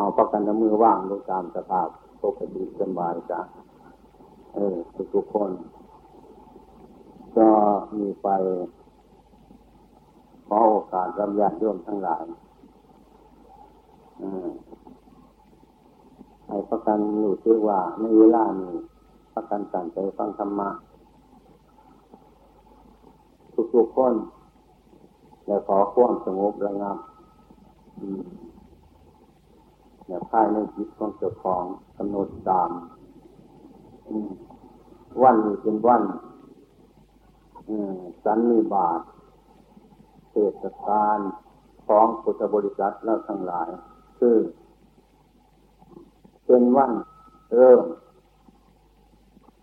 เอาประกันมือว่างดูตามสภาพปกติสบายจ้ะเออทุกคน ก็มีไปขอโอกาสรำยาติโยมทั้งหลายให้ประกันรู้สึกว่าในเวลานี้ประกันสั่งใจฟังธรรมะทุกๆคนและขอความสงบระงับเนี่ยภายในจิตของเจ้าของกำหนดตามวันนี้เป็นวันสันนิบาตเทศกาลของพุทธบริษัทและทั้งหลาย คือ เป็นวันเริ่ม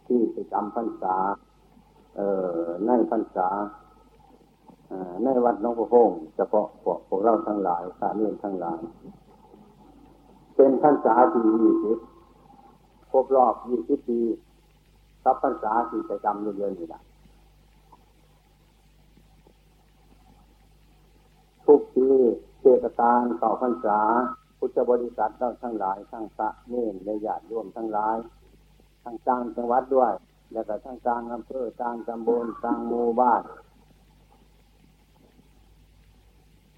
ที่จะจำพรรษา เอ่อในพรรษาในวัดน้องพระพงเฉพาะพวกพวกเราทั้งหลายสามีทั้งหลาย เป็นพรรษาที่ยี่สิบครบรอบยี่สิบปีรับพรรษาที่จะจำเยอะๆนี่แหละทุกปีเทศกาลต่อพรรษา พุทธบริษัทเราทั้งหลาย ทั้งพระเนรในญาติร่วมทั้งหลาย ทั้งจางจังหวัดด้วย แล้วก็ทั้งจางอำเภอจางตำบลจางหมู่บ้าน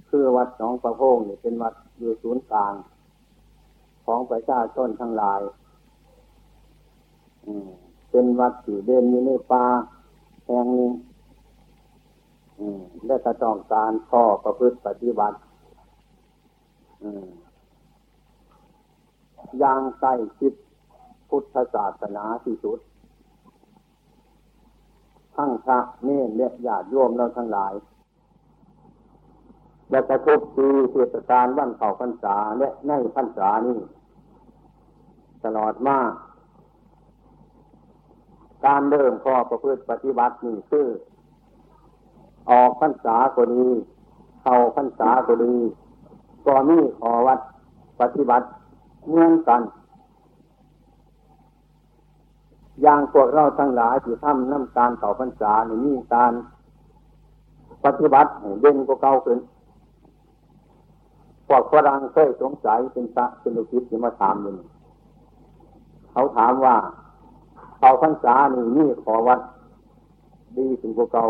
คือวัดหนองประโพงนี่ยเป็นวัดอยู่ศูนย์กลาง ของประชาชนทั้งหลายเป็นวัดที่เด่นอยู่ในป่าแห่งหนึ่งและกระต้องการข้อประพฤติปฏิบัติอย่างใกล้ชิดพุทธศาสนาที่สุด ทั้งพระเนรและญาติโยมเราทั้งหลาย และกระทบปีเทศกาลวันเข่าพรรษาและในพรรษานี้ ตลอดมาการเริ่มข้อประพฤติปฏิบัตินี่คือ ออกพรรษาก็ดีเข้าพรรษาก็ดีก็มีขอวัดปฏิบัติเมือนกันอย่างพวกเราทั้งหลายที่ทำน้ำการเข่าพรรษานี่การปฏิบัติเด่นกว่าเก่าขึ้นพวกฝรั่งเคยสงสัยเป็นพระเป็นลูกศิษย์ที่มาถามอยู่ เขาถามว่าเขาพรรษานี่นี่ขอวัด ดีถึงพวกเก่า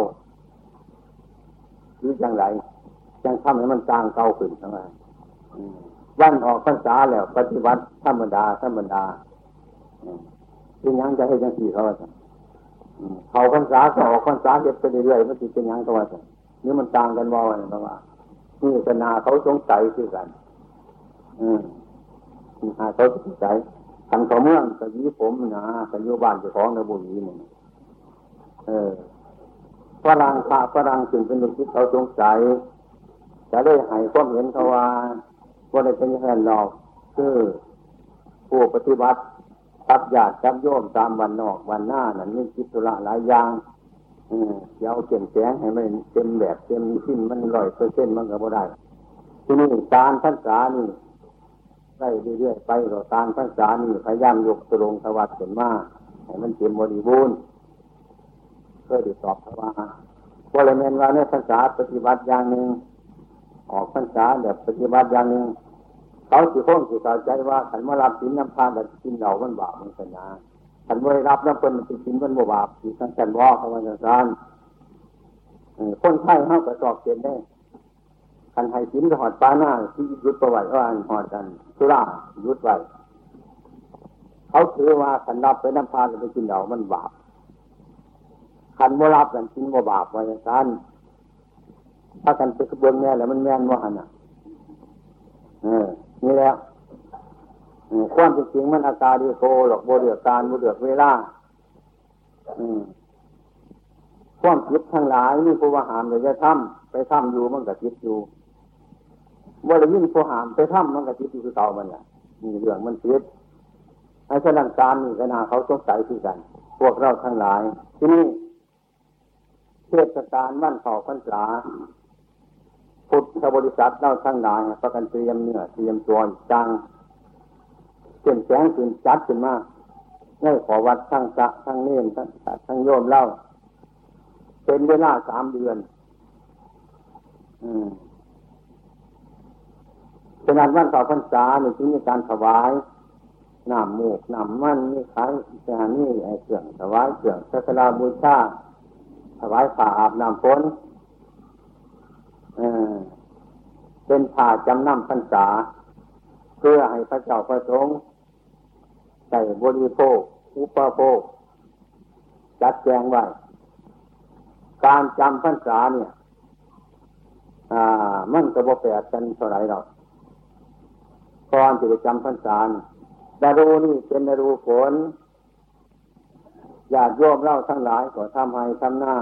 หรืออย่างไรยังทำให้มันจางเก่าขึ้นทั้งนั้นวันออกพรรษาแล้ว ปฏิบัติธรรมดาธรรมดาเป็นยังจะให้ยังสี่เขาจะเขาพรรษาก็ออกพรรษาเก็บไปเรื่อยๆมันจะเป็นยังก็ว่าจะนี่มันต่างกันว่าอะไรบ้างนี่ก็นาเขาสงสัยคือกัน อืมหาเขาสงสัย ทันขอเมืองกะยีผมนะกะยุบ้านเจ้าของในบุรีนี่เออฝรั่งพระฝรั่งจึงเป็นลูกศิษย์เขาสงสัยจะได้ให้ความเห็นเขาว่าว่าได้เป็นแค่นอกคือผู้ปฏิบัติทับญาติทับโยมตามวันนอกวันหน้านั้นมีกิจธุระหลายอย่างเดี๋ยวเปลี่ยนแสงให้มันเต็มแบบเต็มชิ้นมันร้อยเปอร์เซ็นต์มันก็บ่ได้ ที่นี่การพันษานี่ ได้เรื่อยๆไปก็การพันษานี่พยายามยกตรงสวัสดิ์ขึ้นมากให้มันเต็มบริบูรณ์เพื่อติดตอบว่าบริเวณว่าเนี่ยภาษาปฏิบัติอย่างหนึ่งออกภาษาแบบปฏิบัติอย่างหนึ่งเขาสิคงสิเข้าใจว่าขันมารับสินน้ำพานแบบกินเหล่ามันบาปมันสัญญาขันไม่รับน้ำเป็นสิกินมันบาปที่ทั้งกันว่าเขาว่าอย่างนั้นคนไทยเขาก็สอบเกณฑ์ได้ ขันให้สินก็หอดปาหน้าที่ยุดประวัติว่าหอดกันสุรายุดไว้เขาถือว่าขันรับไปน้ำพานไปกินเหล่ามันบาปขันโมรับกันกินโมบาปว่าอย่างนั้นถ้ากันเป็นกระบวนแม่แล้วมันแม่นว่าหันอะเออนี่แล้วความจริงมันอาการดีโกหรอกโบเดือดการโบเดือดเวลาความคิดทั้งหลายนี่ผู้ว่าหามเลยจะทำไปทำอยู่มันก็คิดอยู่ ว่าเลยยิ่งผู้หามไปทำมันก็คิดอยู่คือเก่ามันเนี่ยมีเรื่องมันคิดไอ้สนังการนี่ก็นาเขาสงสัยที่กัน พวกเราทั้งหลาย ที่นี่เทศกาลวันเผาพรรษาพุทธบริษัทเราทั้งหลายประกันเตรียมเนื้อเตรียมตัวจังเขียนแสงขึ้นจัดขึ้นมาให้ขอวัดทั้งสะทั้งเน่นทั้งทั้งโยมเล่า เป็นเวลาสามเดือน อืม ฉะนั้นวันต่อพรรษาในที่มีการถวายน้ำมูกน้ำมันนี่ขายจานี่ไอเครื่องถวายเครื่องสักกาบูชาถวายผ้าอาบน้ำฝนเป็นผ้าจำนำพรรษา เพื่อให้พระเจ้าประสงค์ใส่บริโภค อุปโภค จัดแจงไว้ การจำพรรษาเนี่ย อ่า มันกระบอกแปดกันเท่าไรหรอก ก่อนจะไปจำพรรษาดารูนี่เป็นดารูฝนญาติโยมเล่าทั้งหลายก็ทำให้ทำหน้า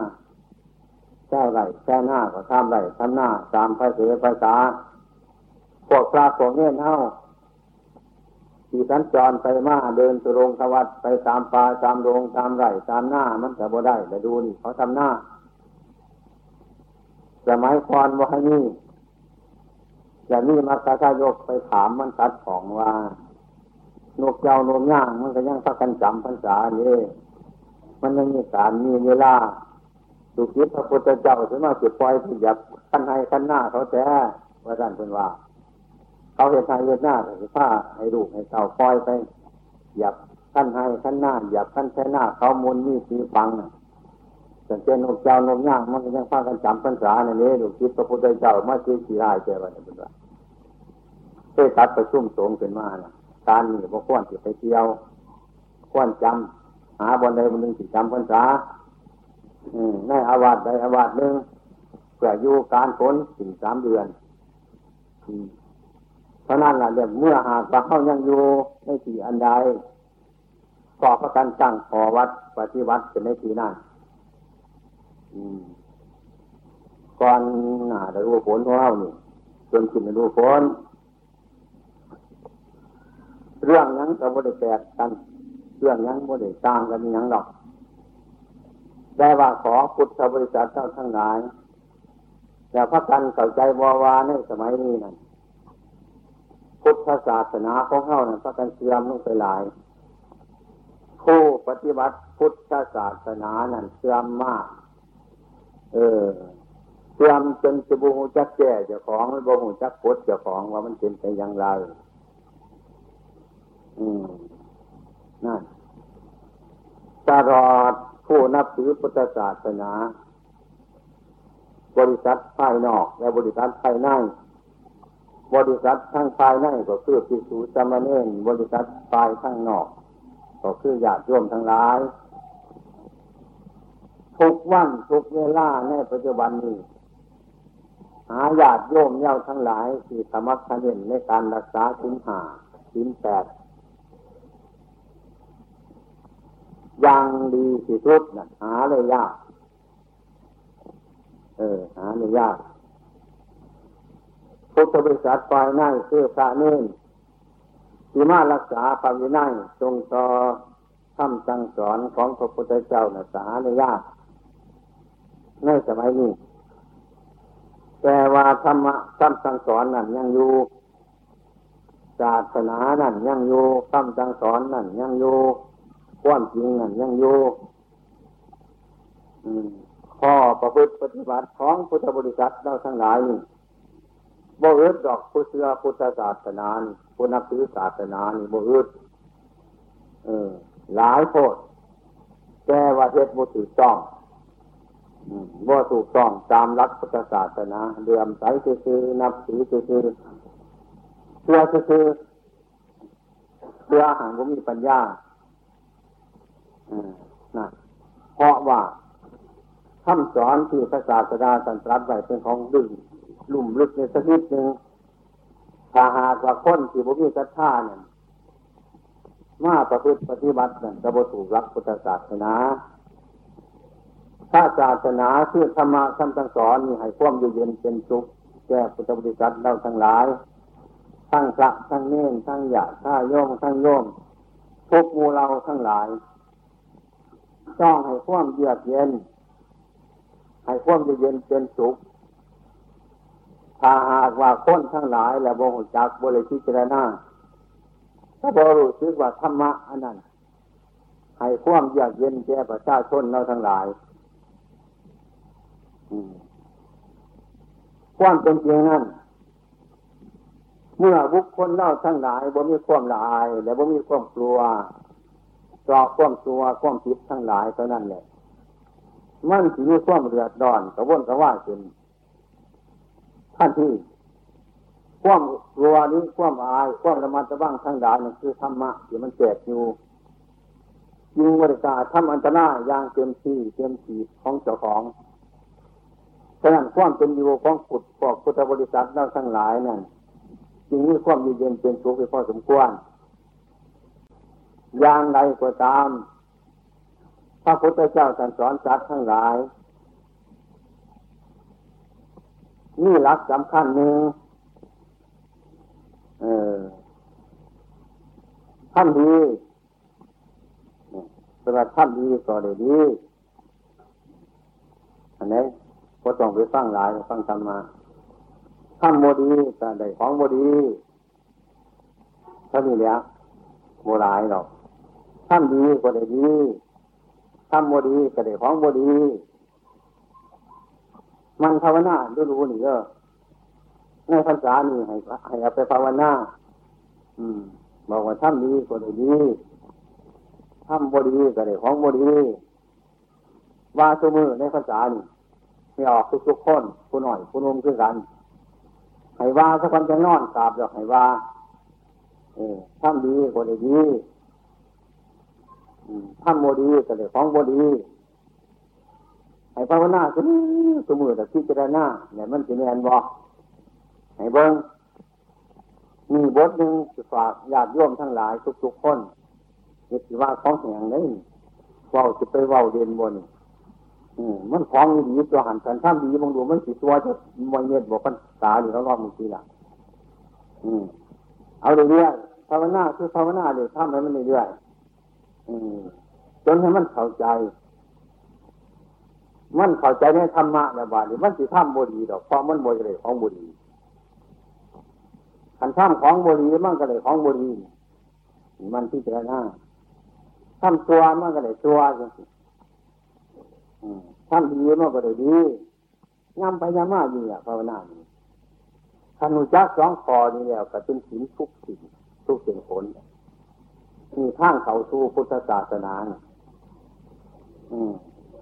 แช่ไรแช่หน้าก็ทำไรทำหน้าตามภาษาภาษาพวกพระพวกเงี้ยเท่าที่สัญจรไปมาเดินสุรงทวัดไปตามป่าตามโรงตามไร่ตามหน้ามันจะบ่ได้แต่ดูนี่เขาทำหน้าสมัยก่อนว่าให้นี่ อย่างนี้มักกะทายกไปถามมันตัดของว่านกเจ้านมย่างมันก็ยังพักกันจำพรรษาเนี่มันยังมีการมีเวลาสุกิพระพุทธเจ้าถึงมาจุดปล่อยที่ยับขันให้ขันหน้าเขาแต่ว่าท่านเป็นว่า เขาเห็นไทยเห็นหน้าแต่ผ้าให้ลูกให้เต่าปล่อยไปหยับขันให้ขันหน้าหยับขันแค่หน้า เขามุนมีสีฟังสังเกตนกเจ้านมย่างมันก็ยังพักกันจำพรรษาในนี้ดูคิดพระพุทธเจ้ามาชี้ชี้รายเจ้าวันนี้เป็นว่า เทศตัดประชุมสงขึ้นมานะการมีพวกควรที่ไปเที่ยว ควรจำหาบนใดบนหนึ่งสิจำพรรษาในอาวาสใดอาวาสหนึ่งเพื่ออยู่การฝนถึงสามเดือนเพราะนั้นแหละเดี๋ยวเมื่อหากว่าเข้ายังอยู่ในที่อันใดก็ประกันตั้งขอวัดปฏิวัติเป็นในที่นั้นก่อนหน้าจะรู้ฝนของเรานี่จนขึ้นจะรู้ฝน เรื่องนั้นก็บ่ได้แปลกกัน เรื่องนั้นบ่ได้ต่างกันอย่างหรอกได้ว่าขอพุทธบริษัทเจ้าทั้งหลายแต่พระกันเข้าใจวาวาในสมัยนี้นั่นพุทธศาสนาของเขานั่นพระกันเสื่อมลงไปหลาย ผู้ปฏิบัติพุทธศาสนานั่นเสื่อมมาก เออเสื่อมจนจะบูหูจักแก่เจ้าของบูหูจักพุทธเจ้าของว่ามันเป็นไปอย่างไร นั่นตลอดผู้นับถือพุทธศาสนา บริษัทภายนอก และบริษัทภายในบริษัททั้งภายในก็คือพิสูจามเนนบริษัทภายข้างนอก ก็คือญาติโยมทั้งหลาย ทุกวันทุกเวลาในปัจจุบันนี้ หาญาติโยมเย้าทั้งหลายที่สมัครเนในการรักษาสินหาสินแปด ยังดีที่สุดนะหาเลยยาก เออ หาเลยยาก พุทธบริษัทฝ่ายนั่งคือพระเน้นที่มารักษาพระวินัยทรงต่อคำสั่งสอนของพระพุทธเจ้านะสาเลยยาก ในสมัยนี้ แต่ว่าธรรมะคำสั่งสอนนั่นยังอยู่ศาสนานั่นยังอยู่คำสั่งสอนนั่นยังอยู่ ความจริงนั่นยังอยู่ข้อประพฤติปฏิบัติของพุทธบริษัทเราทั้งหลายนี่บ่อึดดอกพุทธพุทธศาสนานี่พุทธถือศาสนานี่บ่อึดเออ หลายโพดแต่ว่าเทศบ่ถูกต้องบ่ถูกต้องตามรักพุทธศาสนาเดือมใสคือนับถือคือเพื่อคือเพื่อหางผมมีปัญญา นะเพราะว่าคำสอนที่พระศาสดาสันตรัสไว้เป็นของดึงลุ่มลึกในสักนิดหนึ่งถ้าหากว่าคนที่บุมีศรัทธาเนี่ยมาประพฤติปฏิบัตินั่นจะบถูกรักพุทธศาสนาถ้าศาสนาคือธรรมะคำสั่งสอนมีให้ความอยู่เย็นเป็นสุขแก่พุทธบริษัทเราทั้งหลาย ทั้งพระทั้งเน้นทั้งหยาทั้งโยมทั้งโยมทุกมูเราทั้งหลาย ต้องให้ความเยือกเย็น ให้ความเย็นเป็นสุขถ้าหากว่าคนทั้งหลาย และบงจักบริพิจารณาถ้าบรู้สึกว่าธรรมะอันนั้นให้ความเยือกเย็นแก่ประชาชนเราทั้งหลายความเป็นจริงนั้นเมื่อบุคคลเล่าทั้งหลายบ่มีความละอาย และบ่มีความกลัว กรอกความตัวความผิดทั้งหลายเท่านั้นแหละมันสิมีความเดือดร้อนกระวนกระว่าขึ้นท่านที่ความกลัวนี้ความอายความระมัดระวังทั้งหลายนั่นคือธรรมะที่มันแจกอยู่ยิงบริการทำอันตรายอย่างเต็มที่เต็มที่ของเจ้าของฉะนั้นความเป็นอยู่ของขุดพวกพุทธบริษัทเราทั้งหลายนั่นจึงมีความมีเย็นเป็นสุขไปพอสมควร อย่างไรก็ตาม พระพุทธเจ้าท่านสอนสัตว์ทั้งหลาย นี่หลักสำคัญหนึ่งเออท่านดีสำหรับท่านดีก็ได้ดีอันนี้ก็ต้องไปฟังหลายฟังธรรมาท่านโมดีแต่ได้ของโมดีเท่านี้แหละโมหลายหรอก ท่านดีก็ได้ดีท่านโมดีก็ได้ของโมดี มันภาวนาดูรู้นี่ก็ในภาษานี่ให้ให้เอาไปภาวนาอืม บอกว่าท่านดีก็ได้ดีท่านโมดีก็ได้ของโมดีว่าตัวมือในภาษานี่ไม่ออกทุกๆคนผู้หน่อยผู้นุ่มคือกันให้ว่าสักคนจะนอนกราบดอกให้ว่า เออทำดีก็ได้ดี ทำโมดีก็ได้ของโมดีให้ภาวนาคือสมือแต่พิจารณาเนี่ยมันจะแนนบอกให้เบิ้งมีบทหนึ่งฝากญาติโยมทั้งหลายทุกๆคนนี่คือว่าของแห่งนี้ว่าจะไปว่าเด่นบนมันของดีตัวหันกันท่ามดีบางดูมันสีตัวจะมวยเน็ตบอกกันตาอยู่แล้วรอบมึงทีละอืมเอาเรื่อยๆภาวนาคือภาวนาเลยทำให้มันเรื่อยๆ จนให้มันเข้าใจ มันเข้าใจในธรรมะนบาดนี้มันสิท่ำบดีดอกเพราะมันบดีเลยของบดีขันท่ำของบดีมันก็เลยของบดีมันที่เจรณาท่ำตัวมันก็เลยตัวจังทำดีมันก็ได้ดีย้ำไปย้ำมาอยู่เนี่ยภาวนานี่ขันุจักสองคอนี่แล้วก็เป็นสิ่งทุกสิ่งทุกสิ่งผล มีทางเขาสู่พุทธศาสนาอืม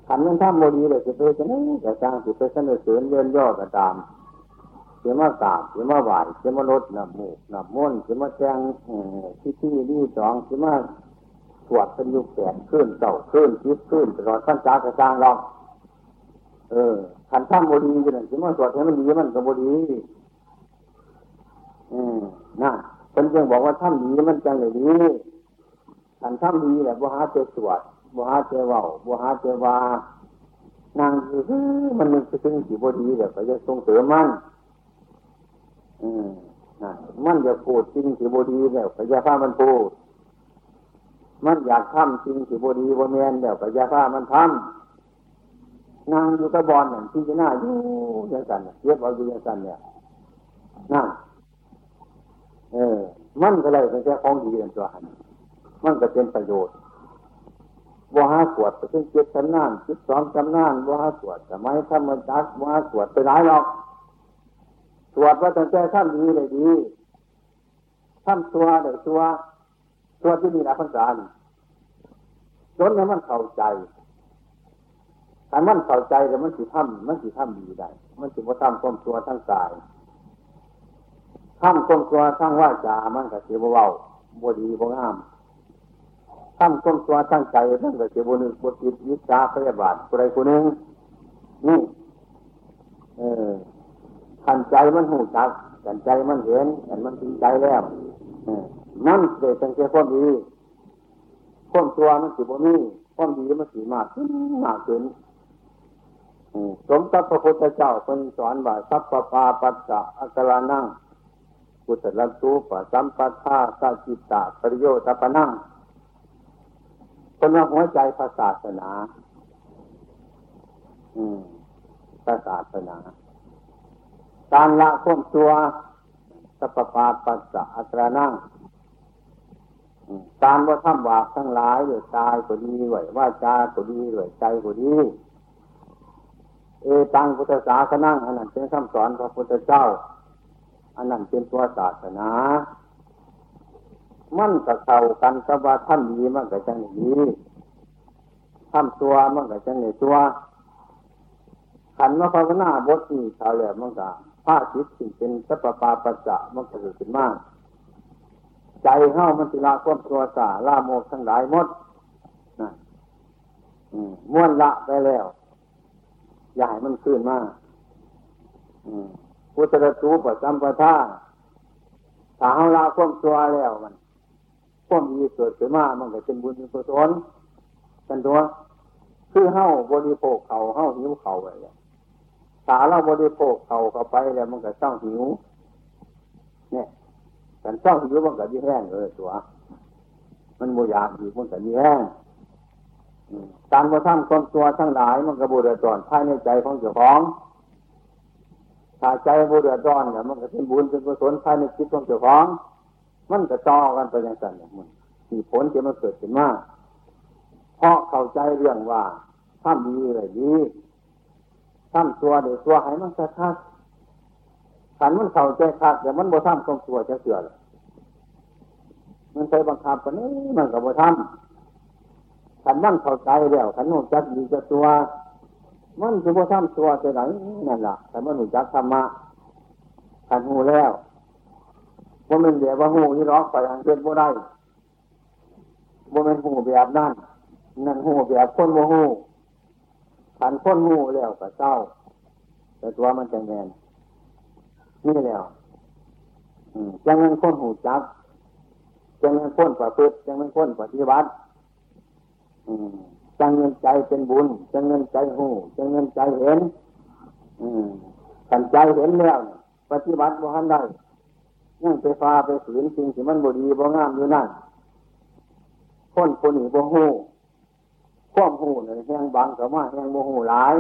ขันนั้นถ้าโมดีเลยจะไปจะนี่จะจ้างจะไปเสนอเสริญเยินย่อก็ตามเสียมากราบเสียมาไหวเสียมาลดน้ำมูกน้ำม้นเสียมาแจ้งที่ที่นี่สองเสียมาสวดเป็นยุคแสนขึ้นเต่าขึ้นคิดขึ้นตลอดขั้นจ้ากระจางเราเออขันท่ามบดีกันสิมันสวดให้มันดีมันก็บดีอืมน่ะคนจึงบอกว่าท่ามดีมันจังเลยดี ขันท่ามดีแหละบุหาเจสวดบุหาเจว่าบุหาเจวานางคือมันมันจะถึงสีบดีแบบก็จะส่งเสริมมันอืมนะมันจะพูดจริงสีบดีแบบก็จะพามันพูด มันอยากทำจริงสิบดีบนเมียนเดี๋ยวก็ยาฆ่ามันทำนางอยู่กระบอลนั่นที่จะหน้าอยู่ยังกันเย็บเอาอยู่ยังกันเนี่ยนั่นเออ มันก็เลยเป็นแค่ของดีเป็นตัวหัน มันก็เป็นประโยชน์บัวหาสวดเป็นเจ็ดจำนานจิตสองจำนานบัวหาสวดแต่ไม่ทำมันจักบัวหาสวดไปหลายหรอกสวดว่าตั้งใจทำดีเลยดีทำตัวเลยตัวตัวที่มีหลักภาษาจนให้มันเข้าใจถ้ามันเข้าใจแล้วมันสิท่ำมันสิท่ำดีได้ มันสิว่าท่ำความตัวทั้งกายทำความตัวทั้งว่าจามันก็เสียเบาบดีบงาม ทำความตัวทั้งใจมันก็เสียบนึกบจิตวิจาพยาบาทอะไรคนหนึ่งนี่ เออขันใจมันหูจักขันใจมันเห็นขันมันจริงใจแล้วนั่นเกิดเป็นแค่ความดีความตัวมันสิบนี้ความดีมันสีมากขึ้นมากขึ้นสมตัพระพุทธเจ้าเป็นสอนว่าสัพพปาปัสสะอัครานั่งกุศลตูปะสัมปัทาสัจิตตาปริโยตปนั่ง เป็นว่าหัวใจพระศาสนา อืมพระศาสนา การละข่มตัวสัพพปาปัสสะอัครานั่งการว่าทำบาปทั้งหลายด้วยกายก็ดีด้วยว่าจาก็ดีด้วยใจก็ดีเอตังพุทธศาสนาอันนั้นเป็นคำสอนพระพุทธเจ้า อันนั้นเป็นตัวศาสนา มันกับเข้ากันกับว่าท่านดีมันกับจังดีทำตัวมันกับจังในตัวขันมาภาวนาบทนี้ชาวแหลมมันกับผ้าจิตสิ่งเป็นสัพปาปัสสะมันก็เกิดขึ้นมาก ใจเข้ามันสิละความตัวสาละโมกทั้งหลายหมดนะม้วนละไปแล้ว อย่าให้มันขึ้นมากพุทธะตูปสัมปทาถ้าเฮาละความตัวแล้วมัน ความดีเกิดขึ้นมามันก็เป็นบุญเป็นกุศลกันตัวคือเฮาบริโภคเขาเฮาหิวเขาไปแล้วถ้าเราบริโภคเขาเข้าไปแล้วมันก็เศร้าหิว เนี่ยแต่เศร้าหิวมันก็ยิ่แห้งเลยตัว มันโมยากอยู่มันก็ยิ่แห้งการกระทำคนตัวทั้งหลายมันกระบุเดือดร้อนภายในใจของเจ้าของถ้าใจบุเดือดร้อนเนี่ยมันก็เป็นบุญเป็นกุศลภายในจิตของเจ้าของ มันก็ต่อกันไปอย่างนั้นเนี่ยมันมีผลที่มันเกิดขึ้นมาเพราะเข้าใจเรื่องว่าทำดีเลยดีทำตัวเดี๋ยวตัวให้มันจะคัดขันมันเข้าใจคัดแต่มันบ่ทำตรงตัวจะเสื่อเลยมันใช้บังคับกันนี้มันก็บ่ทำขันมันเข้าใจแล้วขันมันจักดีจะตัว มันจะบ่ทำตัวจะไหนนั่นแหละแต่มันหนุจักธรรมะขันหูแล้ว ว่ามันเดียวว่าหูนี่ร้องไปอังเกตบ่ได้ว่ามันหูแบบนั่นนั่นหูแบบคนโมหูขันคนหูแล้วก็เศร้า แต่ตัวมันจะแงนนี่แล้วจังเงินคนหูจักจังเงินคนประพฤติจังเงินคนปฏิบัติจังเงินใจเป็นบุญจังเงินใจหูจังเงินใจเห็นขันใจเห็นแล้วปฏิบัติบ่ทันได้ ยังไปฟาไปฝืนสิ่งที่มันบดีบ่งามอยู่นั่นคนคนหนี้บ่หูข้อมหูเนี่ยแห้งบางกับว่าแห้งโมหูหลาย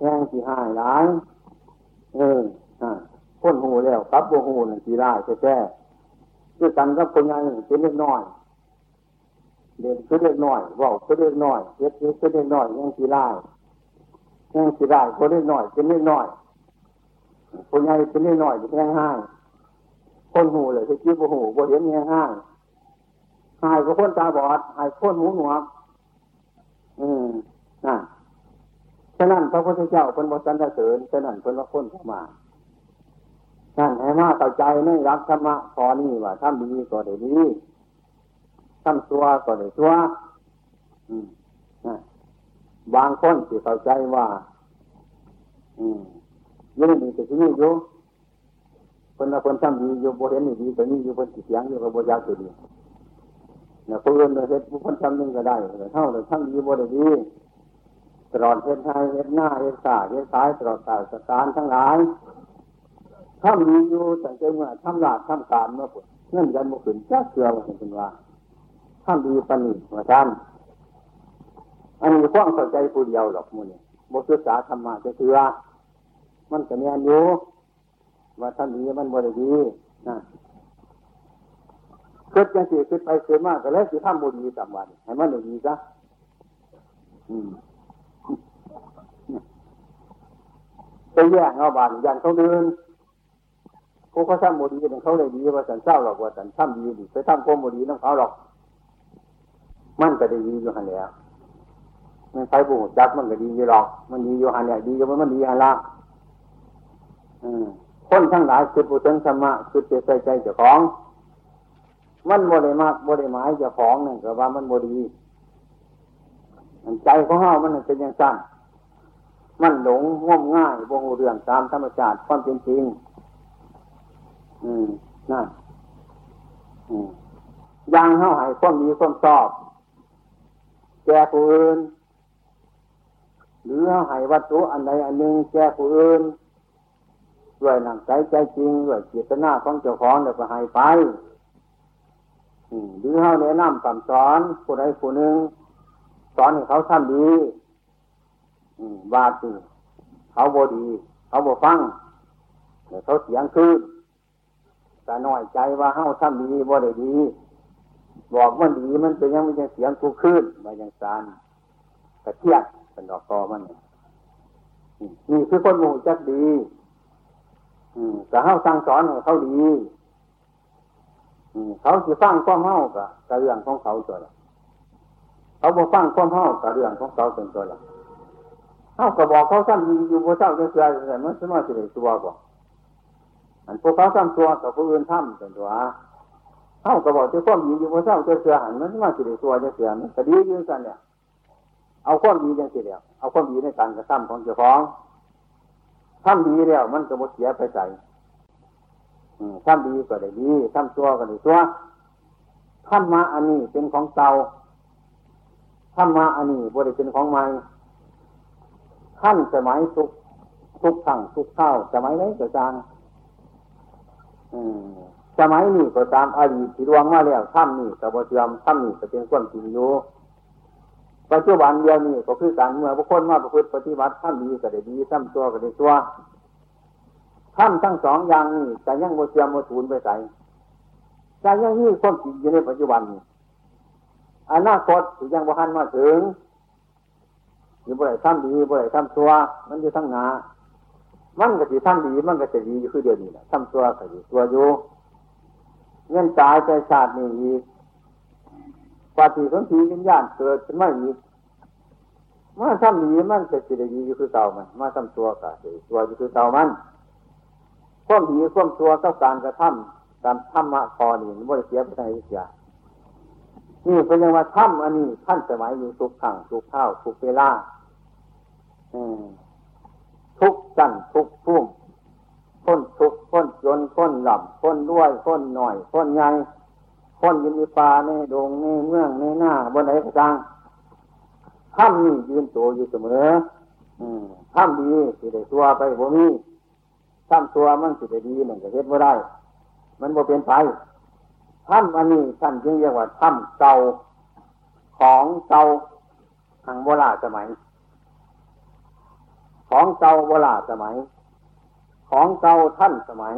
แห้งสีหายหลายเออคนหูแล้วกับโมหูนี่สีร้ายแท้ๆด้วยกันกับคนใหญ่เป็นเล็กน้อยเด่นคือเล็กน้อยว่าคือเล็กน้อยเย็ดคือเล็กน้อยยังสีร้ายยังสีร้ายคนเล็กน้อยเป็นเล็กน้อยคนใหญ่เป็นเล็กน้อยแห้งห้าง คนหูเลยที่คิดโมหูโมเห็นแห้งห้างหายก็คนตาบอดหายคนหูหนวกอืมน่ะฉะนั้นพระพุทธเจ้าเป็นบทสรรเสริญฉะนั้นเป็นว่าคนเข้ามานั่นให้มาเข้าใจในรักธรรมะพอนี่ว่าทำดีก็ได้ดีทำตัวก็ได้ตัวอืมนะบางคนที่เข้าใจว่า อืมยังมีแต่ที่นี่อยู่ คนละคนทำดีอยู่บริเวณนี้ดีแต่นี่อยู่บนจิตยังอยู่กับบริยาตัวดีเนี่ยคนอื่นเฮ็ดบุคคลทำหนึ่งก็ได้เท่าแต่ทั้งดีบ่ได้ดีตลอดเฮ็ดไทยเฮ็ดหน้าเฮ็ดตาเฮ็ดซ้ายตลอดสายสการทั้งหลายทำดีอยู่ตั้งใจเมื่อทำลาดทำการเมื่อผลเงื่อนกันบุขึ้นจ้าเสือว่าเป็นว่าทำดีปนิว่าท่านอันนี้ความเข้าใจผู้เดียวหรอกมูนี่บทศึกษาธรรมะจะเสือมันจะมีอันอยู่ ว่าท่านดีมันบริดีนะเกิดจังสิเกิดไปเกิดมากก็แล้วสิทำบุญมีสามวันให้มันดีซะไปแย่งเอาบานยันเขาเดินผู้เขาทำบุญดีเป็นเขาเลยดีว่าสันเศร้าหรอกว่าสันทำดีดีไปทำโกมบุญดีน้องเขาหรอก มันก็ดีอยู่หันแล้วมันไปบุญจักมันก็ดีอยู่หรอก มันดีอยู่หันเนี่ยดีอยู่มันดีหันละอืม คนทั้งหลายคือผู้ถึงธรรมะคือเจใจใจเจ้าของ มันบริมากบริหมายจะของนึ่งก็ว่ามันบดีใจของเฮามันเป็นอย่างสั้นมันหลงง่มง่ายวงเรื่องตามธรรมชาติความเป็นจริง อืมนั่นอืมยังเฮาให้ความดีความชอบ แก่ผู้อื่น หรือเฮาให้วัตถุอันใดอันหนึ่งแก่ผู้อื่น ด้วยหนังใจใจจริงด้วยเจตนาของเจ้าของเดี๋ยวก็ให้ไปหรือเขาแนะนำคำสอนผู้ใดผู้หนึ่งสอนให้เขาทำดีว่าสิเขาบดี เขาบฟังเดี๋ยวเขาเสียงคืนแต่น้อยใจว่าเขาทำดีบ่ได้ดี บอกมันดีมันเป็นยังไม่ยังเสียงกูขึ้นมายังสารกระเทียบเป็นดอกกอมันนี่คือคนหมู่จักดี อืมแต่เขาสั่งสอนให้เขาดีเขาสิฟังความเฮากับกับเรื่องของเขาตัวละเขาบ่ฟังความเฮากับเรื่องของเขาเป็นตัวละเขาก็บอกเขาซ้ำดีอยู่บ่เจ้าจะเสือแต่มันสมมติสิได้ตัวก่อนอันพวกเขาซ้ำตัวกับผู้อื่นทำเป็นตัวเขาก็บอกจะความดีอยู่บ่เจ้าจะเสือหันมันสมมติสิได้ตัวจะเสือมันก็ดีอยู่กันเนี่ยเอาความดีจังสิเดียวเอาความดีในการกระทำของเจ้าของ ทำดีแล้ว มันก็บ่เสียไปใส่ทำดีก็ได้ดีทำตัวก็ได้ตัวธรรมะอันนี้เป็นของเก่าธรรมะอันนี้บ่ได้เป็นของใหม่ขั้นสมัยทุกทุกครั้งทุกข้าวสมัยไหนก็ตามสมัยนี้ก็ตามอดีตที่ดวงมาแล้วถ้ำนี่กับ่เทียมถ้ำนี่ก็เป็นความจริงอยู่ ปัจจุบันเดียวนี้ก็คือการเมื่อบุคคลมาประพฤติปฏิบัติถ้ำดีก็ได้ดีถ้ำตัวก็ได้ตัวถ้ำทั้งสองอย่างนี้แต่ยังโมเทียมโมสูนไปใส่แต่ยังนี่ความจริงอยู่ในปัจจุบันนี้อนาคตที่ยังบ่หันมาถึงอยู่บ่ได้ทำดีบ่ได้ทำตัวมันอยู่ทั้งนามันก็สิทำดีมันก็จะดีอยู่คือเดียวนี้แหละทำตัวก็อยู่ตัวอยู่เงินตายใจชาตินี่อีก ปฏิสนธิวิญญาณเกิดขึ้นมาอีกมาทำดีมันจะสิได้ดีอยู่คือเก่ามันมาทำตัวก็สิตัวอยู่คือเก่ามันความดีความตัวต้องการกระทำการทำมาพอนี่มันไม่เสียไปไหนเสียนี่เป็นยังว่าทำอันนี้ท่านสมัยอยู่ทุกขังทุกข้าวทุกเวลาทุกสั้นทุกพุ่มคนทุกคนจนคนหลับคนด้วยคนหน่อยคนใหญ่ คนยินดีปลาในดงในเมืองในหน้าบนไหนก็ตามทำนี่ยืนตัวอยู่เสมอทำดีสิได้ตัวไปบ่มีทำตัวมันสิได้ดีมันก็เฮ็ดไม่ได้ มันบ่เป็นไปทำอันนี้ท่านจึงเรียกว่าทำเก่าของเก่าทางโบราณสมัย ของเก่าโบราณสมัย ของเก่าท่านสมัย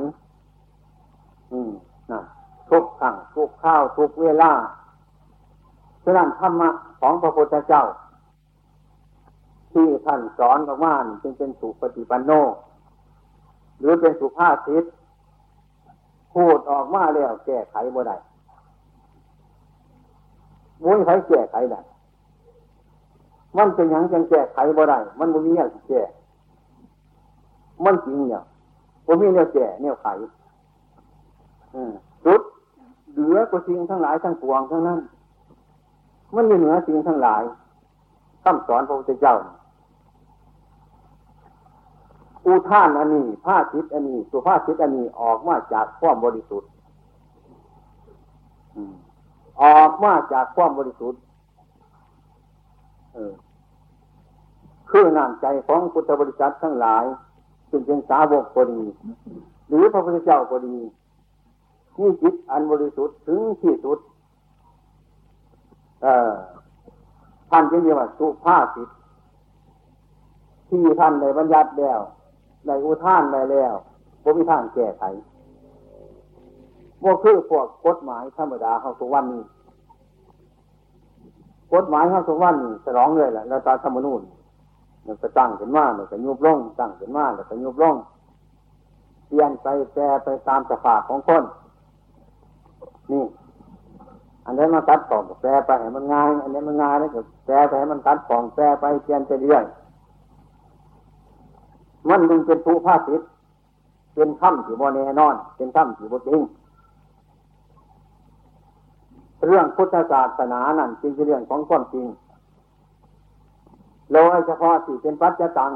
อืมนะ ทุกครั้งทุกข้าวทุกเวลาฉะนั้นธรรมะของพระพุทธเจ้า ที่ท่านสอนออกมาจึงเป็นสุปฏิปันโน หรือเป็นสุภาษิตพูดออกมาแล้วแก้ไขบ่ได้มุ้ยใครแก้ไขได้มันเป็นอย่างจังแก้ไขบ่ได้มันบ่มีอย่างแก้มันจริงเนี่ยบ่มีเนี่ยแก้เนี่ยไขสุด เหลือกว่าสิ่งทั้งหลายทั้งปวงทั้งนั้น มันอยู่เหนือสิ่งทั้งหลายคำสอนพระพุทธเจ้า อุท่านอันนี้ผ้าชิดอันนี้สุภาษิตอันนี้ออกมาจากความบริสุทธิ์ออกมาจากความบริสุทธิ์คือน้ำใจของพุทธบริษัททั้งหลายจึงเป็นสาวกก็ดี หรือพระพุทธเจ้าก็ดี นี่จิตอันบริสุทธิ์ถึงที่สุดท่านจึงเรียกว่าสุภาษิตที่ท่านในบัญญัติแล้วในอุทานไปแล้วบ่มีทางแก้ไขบ่คือพวกกฎหมายธรรมดาเข้าทุกวันนี้กฎหมายเข้าทุกวันนี้สรองเลยแหละแล้วตาธรรมนูญมันก็ตั้งขึ้นมามันก็ยุบลงตั้งขึ้นมาแล้วก็ยุบลงเปลี่ยนไปแปรไปตามสภาพของคน นี่ อันนี้มาตัดของแปรไปให้มันง่ายอันนี้มันง่ายแล้วก็แปรไปให้มันตัดของแปรไปเปลี่ยนไปเรื่อยมันมึงเป็นผู้ภาสิทธิ์เป็นคำที่โมแน่นอน เป็นคำที่โมจริงเรื่องพุทธศาสนานั่นจริงเรื่องของความจริงโดยเฉพาะที่เป็นปัจจตัง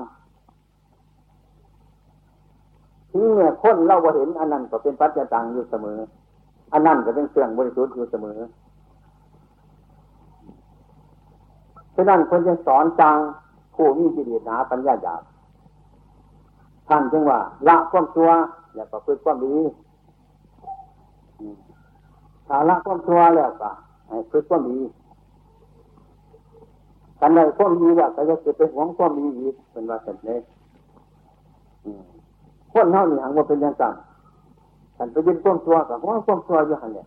ที่เนี่ยคนเล่าว่าเห็นอันนั้นก็เป็นปัจจตังอยู่เสมอ อันนั้นก็เป็นเครื่องบริสุทธิ์อยู่เสมอฉะนั้นคนจะสอนจังผู้มีจิตหนาปัญญาหยาบท่านจึงว่า ละความชั่วแล้วก็ฝึกความดีถ้าละความชั่วแล้วก็ฝึกความดีกันใดความดีแล้วก็จะเกิดเป็นหวงความดีอีกเป็นว่าเสร็จเลยคนเท่านี้หังว่าเป็นยังไง ท่านไปยึดความชั่วกับว่าความชั่วอยู่หันเนี่ย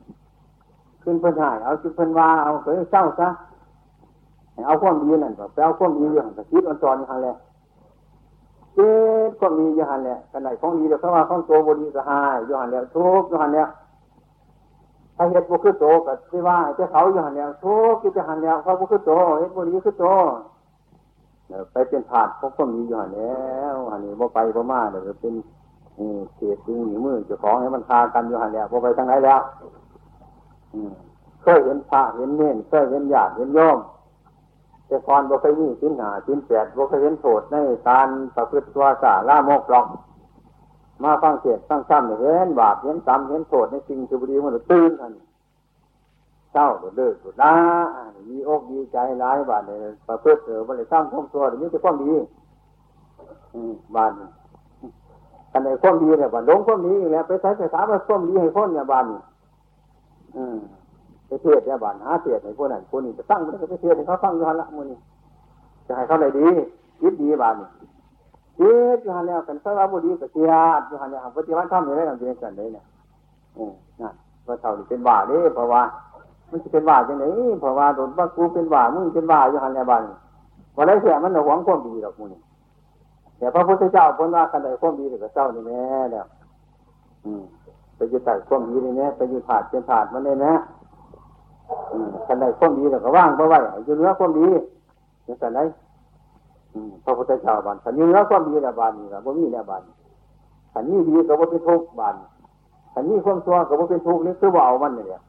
ขึ้นเพิ่นหายเอาขึ้นเพิ่นว่าเอาเคยเศร้าซะเอาความดีนั่นก็ไปเอาความดีอยู่หันก็คิดอันจรอยู่หันเลยเอ๊ดความดีอยู่หันเนี่ยกันไหนของดีเดี๋ยวเขาว่าของตัวบดีก็หายอยู่หันเนี่ยทุกอยู่หันเนี่ยถ้าเฮ็ดบุคือโตก็ที่ว่าเจ้าเขาอยู่หันเนี่ยทุกอยู่หันเนี่ยเขาบุคือโตเฮ็ดบดีคือโตไปเป็นผาดพวกความดีอยู่หันแล้วหันนี้บ่ไปบ่มาเดี๋ยวเป็น เศษดึงหนีมือเจ้าของให้มันคากันอยู่หันเนี่ยบ่ไปทางไหนแล้วเคยเห็นพระเห็นเน่นเคยเห็นญาติเห็นโยมแต่ก่อนบ่เคยมีสิ้นหาสิ้นแปดบ่เคยเห็นโทษในการประพฤติตัวสาล่ามกหรอกมาฟังเสียงฟังซ้ำเห็นบาปเห็นกรรมเห็นโทษในสิ่งที่บุรีมันตื่นทันเศร้าเดือดสุดละมีอกดีใจร้ายบาดเลยประพฤติเออบริสร้างความตัวนี้จะความดีบาด กันในความดีเนี่ยบ้าดลงความดีอยู่แล้วไปใช้ภาษาว่าความดีให้คนเนี่ยบาดอืมไปเทศเนี่ยบ้านหาเทศในพวกนั้นพวกนี้จะตั้งมันก็ไปเทศให้เขาฟังอยู่หันละมือนี้จะให้เขาได้ดีคิดดีบ้านนี่คิดอยู่หันแล้วกันสระบุดีกับเทียดอยู่หันแล้วปฏิวัติธรรมอยู่ได้กันเรียนกันเลยเนี่ยอืมนั่นว่าเท่านี้เป็นบ่าเด้เพราะว่ามันจะเป็นบ่าจังไหนเพราะว่าโดนว่ากูเป็นบ่ามึงเป็นบ่าอยู่หันแล้วบานวันไรเสียมันหวงความดีหรอกมื อนี้แต่พระพุทธเจ้าพ้นว่ากันได้ความดีหรือเจ้านี่แม่แล้วอืมไปยึดใส่ความดีนี่แม่ไปยึดถาดเป็นถาดมันเลยนะขันใดความดีเราก็ว่างเพราะว่าอยู่เนื้อความดีอย่างขันพระพุทธเจ้าบานขันอยู่เนื้อความดีแล้วบานนี่ละบ่มีแล้วบานขันนี้ดีก็บ่เป็นทุกข์บานขันนี้ความชั่วก็บ่เป็นทุกข์นี่คือว่าเอามันเนี่ย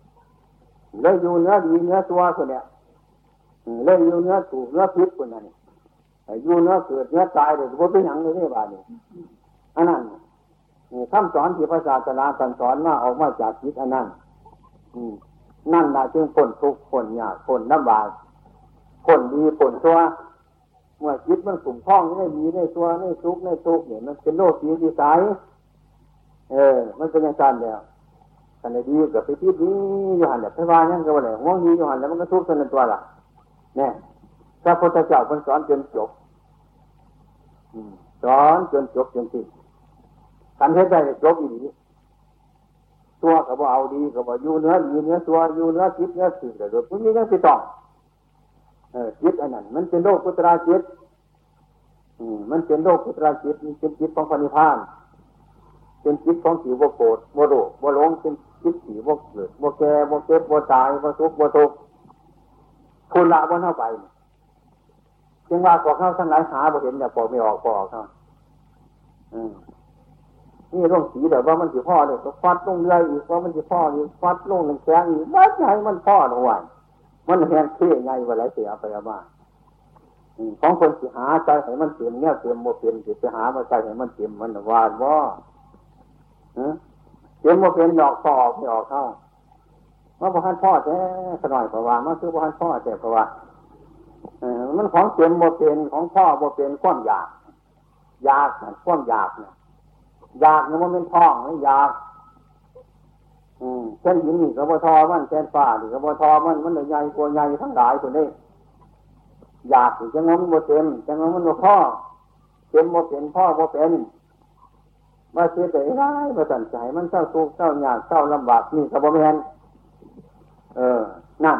เลยอยู่เนื้อดีเนื้อชั่วคนเนี้ยเลยอยู่เนื้อถูกเนื้อพิษคนนั้น อยู่เนื้อเกิดเนื้อตายเลยบ่เป็นหยังเลยนี่บานนี่อันนั้นคำสอนที่พระศาสนาสั่งสอนมาออกมาจากจิตอันนั้นนั่นนะจึงผลทุกผลยากผลลำบากผลดีผลชั่วเมื่อจิตมันสุ่มท่องในดีในชั่วในทุกในทุกเนี่ยมันเป็นโลกสีดีสายเออ มันเป็นอย่างนั้นแล้วขันดีกับไปพิษนี้อยู่หันแบบพระวานี่ก็ว่าไรห่วงดีอยู่หันแล้วมันก็ทุกข์ในตัวละเนี่ย พระพุทธเจ้าคนสอนจนจบสอนจนจบจนสิ้นการเทศได้จบอีกตัวก็บเอาดีก็บอยู่เนื้อดีเนื้อตัวอยู่เนื้อจิตเนื้อสิ่งแต่โดยพวกนี้ยังติดต่องจิตอันนั้น มันเป็นโลกพุตราจิตมันเป็นโลกพุตราจิตมันเป็นจิตของพระนิพพานเป็นจิตของสีวโกรธวโรวหลงเป็นจิตสีวเกิดวแก่วเก็บวตายวทุกวทุกคุณละวันเข้าไป จึงว่าพอเข้าทั้งหลายหาบ่เห็นอย่าพอไม่ออกพอออกเข้าอืมนี่ร่องสีแต่ว่ามันสิพ่อเนี่ยฟัดลงเรืออีกว่ามันสิพ่ออีกฟัดลงหนึ่งแสงอีกว่าใหญ่มันพ่อหน่วยมันแหงเท่ไงว่าไรเสียไปเอามาของคนสิหาใจให้มันเต็มเนี่ยเต็มโมเป็นสิไปหามาใจให้มันเต็มมันวานว่าเต็มโมเป็นดอกพ่อออกไม่ออกเข้าว่าพ่อท่านพ่อแท้ขน่อยเพราะว่ามันคือพ่อท่านพ่อแต่เพราะว่า มันของเต็มโมเป็นของพ่อโมเป็นความอยากอยากความอยากเนี่ยอยากเนี่ยมันเป็นท้องไม่อยาก อืมเส้นหินนี่กระบทอมันเส้นฟ้านี่กระบทอมันมันใหญ่กว่าใหญ่ทั้งหลายคนนี้อยากจะงมโมเต็มจะงมันโมพ่อเต็มโมเป็นพ่อโมเป็นมาเสียใจร้ายมาสั่นใจมันเศร้าทุกข์เศร้ายากเศร้าลำบากนี่กระบแมนเออ นั่น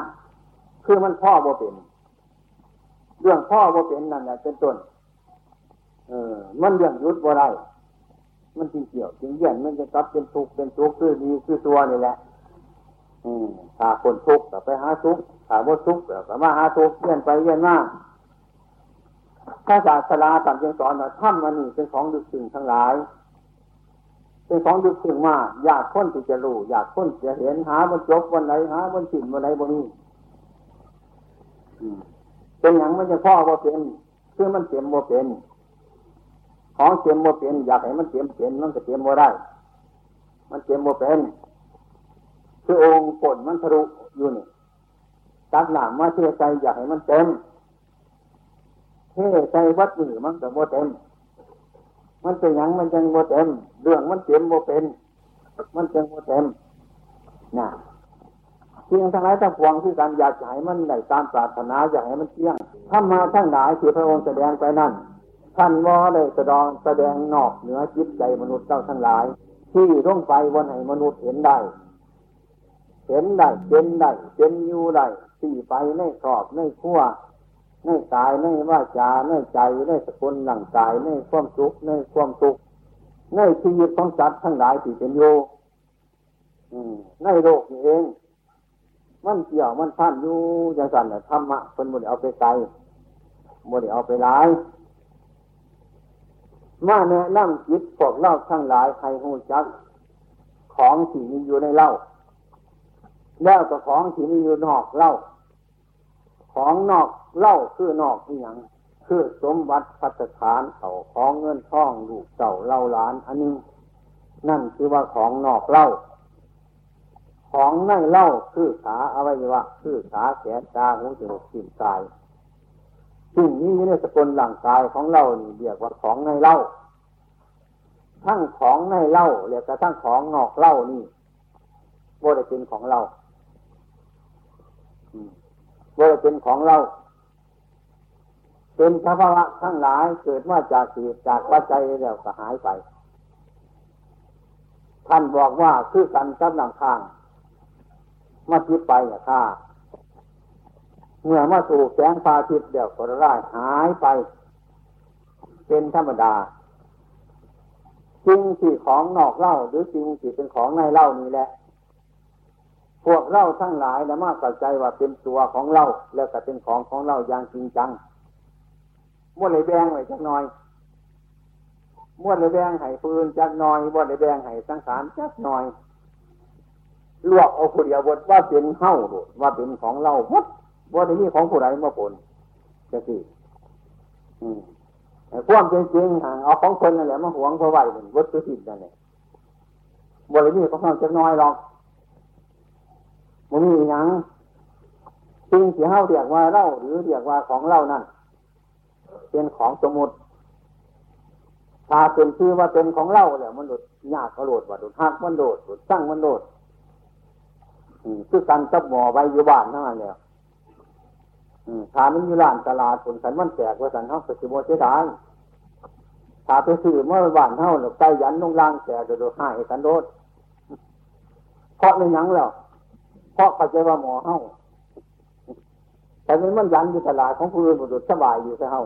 คือมันพ่อโมเป็น เรื่องพ่อโมเป็นนั่นแหละเป็นต้นเออ มันเรื่องยุดบ่าได้มันจึงเกี่ยวจึงเยี่ยนมันจะกลับเป็นทุกข์เป็นทุกข์คือดีคือตัวนี่แหละอืมถ้าคนทุกข์ก็ไปหาทุกข์ถ้าว่าทุกข์ก็มาหาทุกข์เยี่ยนไปเยี่ยนมาถ้าศาสนาต่างจึงสอนว่าถ้ำมันนี่เป็นของดึกสิ่งทั้งหลาย เป็นของดึกสิ่งมากอยากพ้นที่จะรู้อยากพ้นจะเห็นหาบนจบวันไหนหาบนสิ่งวันไหนบนนี้ เป็นอย่างมันจะพ่อว่าเป็นคือมันเต็มว่าเป็น ของเต็มโมเป็น อยากให้มันเต็มเป็นมันก็เต็มโมได้ มันเต็มโมเป็น คือองค์ปนมันทะลุอยู่นี่ตักหนามมาเทใจอยากให้มันเต็มเทใจวัดมือมันก็โมเต็ม มันเป็นอยังมันจังโมเต็ม เรื่องมันเต็มโมเป็น มันจังโมเต็มน่ะ เพียงทั้งหลายทั้งปวงที่การอยากให้มันได้ตามปรารถนาอยากให้มันเที่ยงถ้ามาทั้งหลายที่พระองค์แสดงไปนั่นท่านวอได้แสดงแสดงนอกเหนือจิตใจมนุษย์เจ้าทั้งหลาย ที่ร่งไปวันให้มนุษย์เห็นได้ เห็นได้เป็นได้เป็นอยู่ได้สี่ไปในครอบในขั้วในกายในว่าจาในใจในสกุลหลังกายในความสุขในความทุกข์ในชีวิตของสัตว์ทั้งหลายที่เป็นอยู่ในโลกนี้เอง มันเกี่ยวมันท่านอยู่อย่างสันธรรมะคนบุญเอาไปไกลบุญเอาไปหลายมาแนะนำจิตพวกเล่าทั้งหลายใครหูจัก ของที่มีอยู่ในเล่า แล้วก็ของที่มีอยู่นอกเล่า ของนอกเล่าคือนอกนี่อย่างคือสมบัติพัฒฐานเขาของเงินทองลูกเก่าเล่าล้าน อันนี้ นั่นคือว่าของนอกเล่า ของในเล่าคือขาอวัยวะคือขาแขนตาหูจมูกลิ้นกายสิ่งนี้ในสกุลร่างกายของเรานี่เรียกว่าของในเล่า ทั้งของในเล่าเรียกว่าทั้งของนอกเล่านี่บ่ได้เป็นของเราบ่ได้เป็นของเรา เป็นภาวะทั้งหลายเกิดมาจากเหตุจากปัจจัยแล้วก็หายไป ท่านบอกว่าคือกันกับหลังข้าง มาคิดไปอะค่ะเมื่อมาสู่แสงพาทิตเดี๋ยวก็ร่ายหายไป เป็นธรรมดาสิ่งที่ของนอกเล่า หรือสิ่งที่เป็นของในเล่านี่แหละ พวกเล่าทั้งหลายแล้วมาเข้าใจว่าเป็นตัวของเล่าแล้วก็เป็นของของเล่าอย่างจริงจังม้วนเลยแบงไว้จักหน่อยม้วนเลยแบงไห้ปืนจักหน่อยม้วนเลยแบงไห้สังขารจักหน่อย ลวกเอาคนเดียวบทว่าเป็นเฮ้าว่าเป็นของเล่าวัดว่าในนี้ของผู้ใดมาผลจะสิความจริงจริงเอาของคนนั่นแหละมาหวงเพราะไหวเป็นวัตถุดิบนั่นแหละบรินี้เขาจะน้อยหรอกมันมีอย่างสิ่งที่เฮาเรียกว่าเล่าหรือเรียกว่าของเล่านั่นเป็นของสมุดถ้าเป็นชื่อว่าเป็นของเล่าแหละมันหลุดยากกระโดดว่าหลุดหักมันโดดหลุดสร้งมันโดด คือการจับหมอไว้อยู่บ้านทั้งนั้นแล้วถ้ามันอยู่ร้านตลาดผลสันมันแจกว่าสันเขาสกิโมเสียดายถ้าไปซื้อเมื่อบ้านเท่าหรือใจยันลงล่างแจกจะโดนหายสันโดดเพราะในยังแล้วเพราะเข้าใจว่าหมอเท่าแต่มันมันยันอยู่ตลาดของผู้อื่นมันสบายอยู่แค่เท่า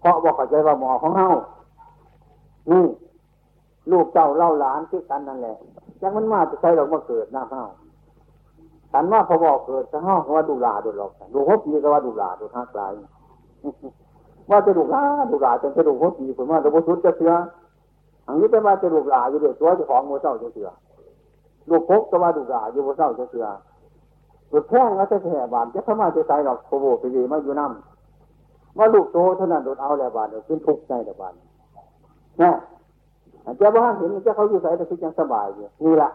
เพราะบอกเข้าใจว่าหมอของเท่านี่ลูกเจ้าเล่าหลานที่กันนั่นแหละ จังมันมาจะใช้เรามาเกิดหน้าเท่าฉันว่าพอบอกเกิดจะห้องว่าดูลาดูหลอกดูหัวปีก็ว่าดูลาดูท่ากลายว่าจะดูลาดูลาจนจะดูหัวปีผมว่าจะบุชุดจะเสืออันนี้เป็นว่าจะดูลาอยู่เดือดตัวจะของมือเจ้าจะเสือลูกพกก็ว่าดูลาอยู่มือเจ้าจะเสือลูกแข้งแล้วจะแห่บานจะเข้ามาจะใส่หรอกโคโบไปดีมาอยู่น้ำว่าลูกโตเท่านั้นโดนเอาแล้วบานเดี๋ยวขึ้นทุกข์ใจแล้วบานเนี่ย เจ้าบ้านเห็นเจ้าเขาอยู่ใส่แต่คิดยังสบายอยู่นี่แหละ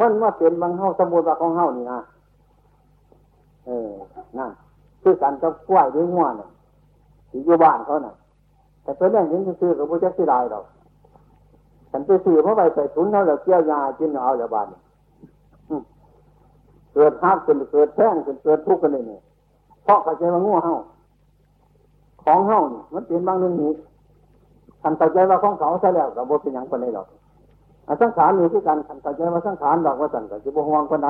มันว่าเป็นบางเฮาสมุนว่าของเฮานี่นะเออนั่นคือการกับกล้วยด้วยหัวเนี่ยที่อยู่บ้านเขาน่ะ แต่เป็นเรื่องนี้ซื้อกับพระเจ้าที่ได้เราฉันไปซื้อเพราะไปใส่ถุนเขาเราเกี่ยวยากินเอาแล้วบ้านเกิดฮักเกิดเกิดแท่งเกิดเกิดทุกข์กันเลยเนี่ยเพราะเข้าใจว่างัวเฮาของเฮานี่มันเป็นบางเรื่องนี้ ทันเข้าใจว่าของเขาใช่แล้วเราบ่เป็นอย่างคนใดหรอกสังขารอยู่ที่กันเข้าใจว่าสังขารดอกว่าสันกับจิบห่วงคนไหน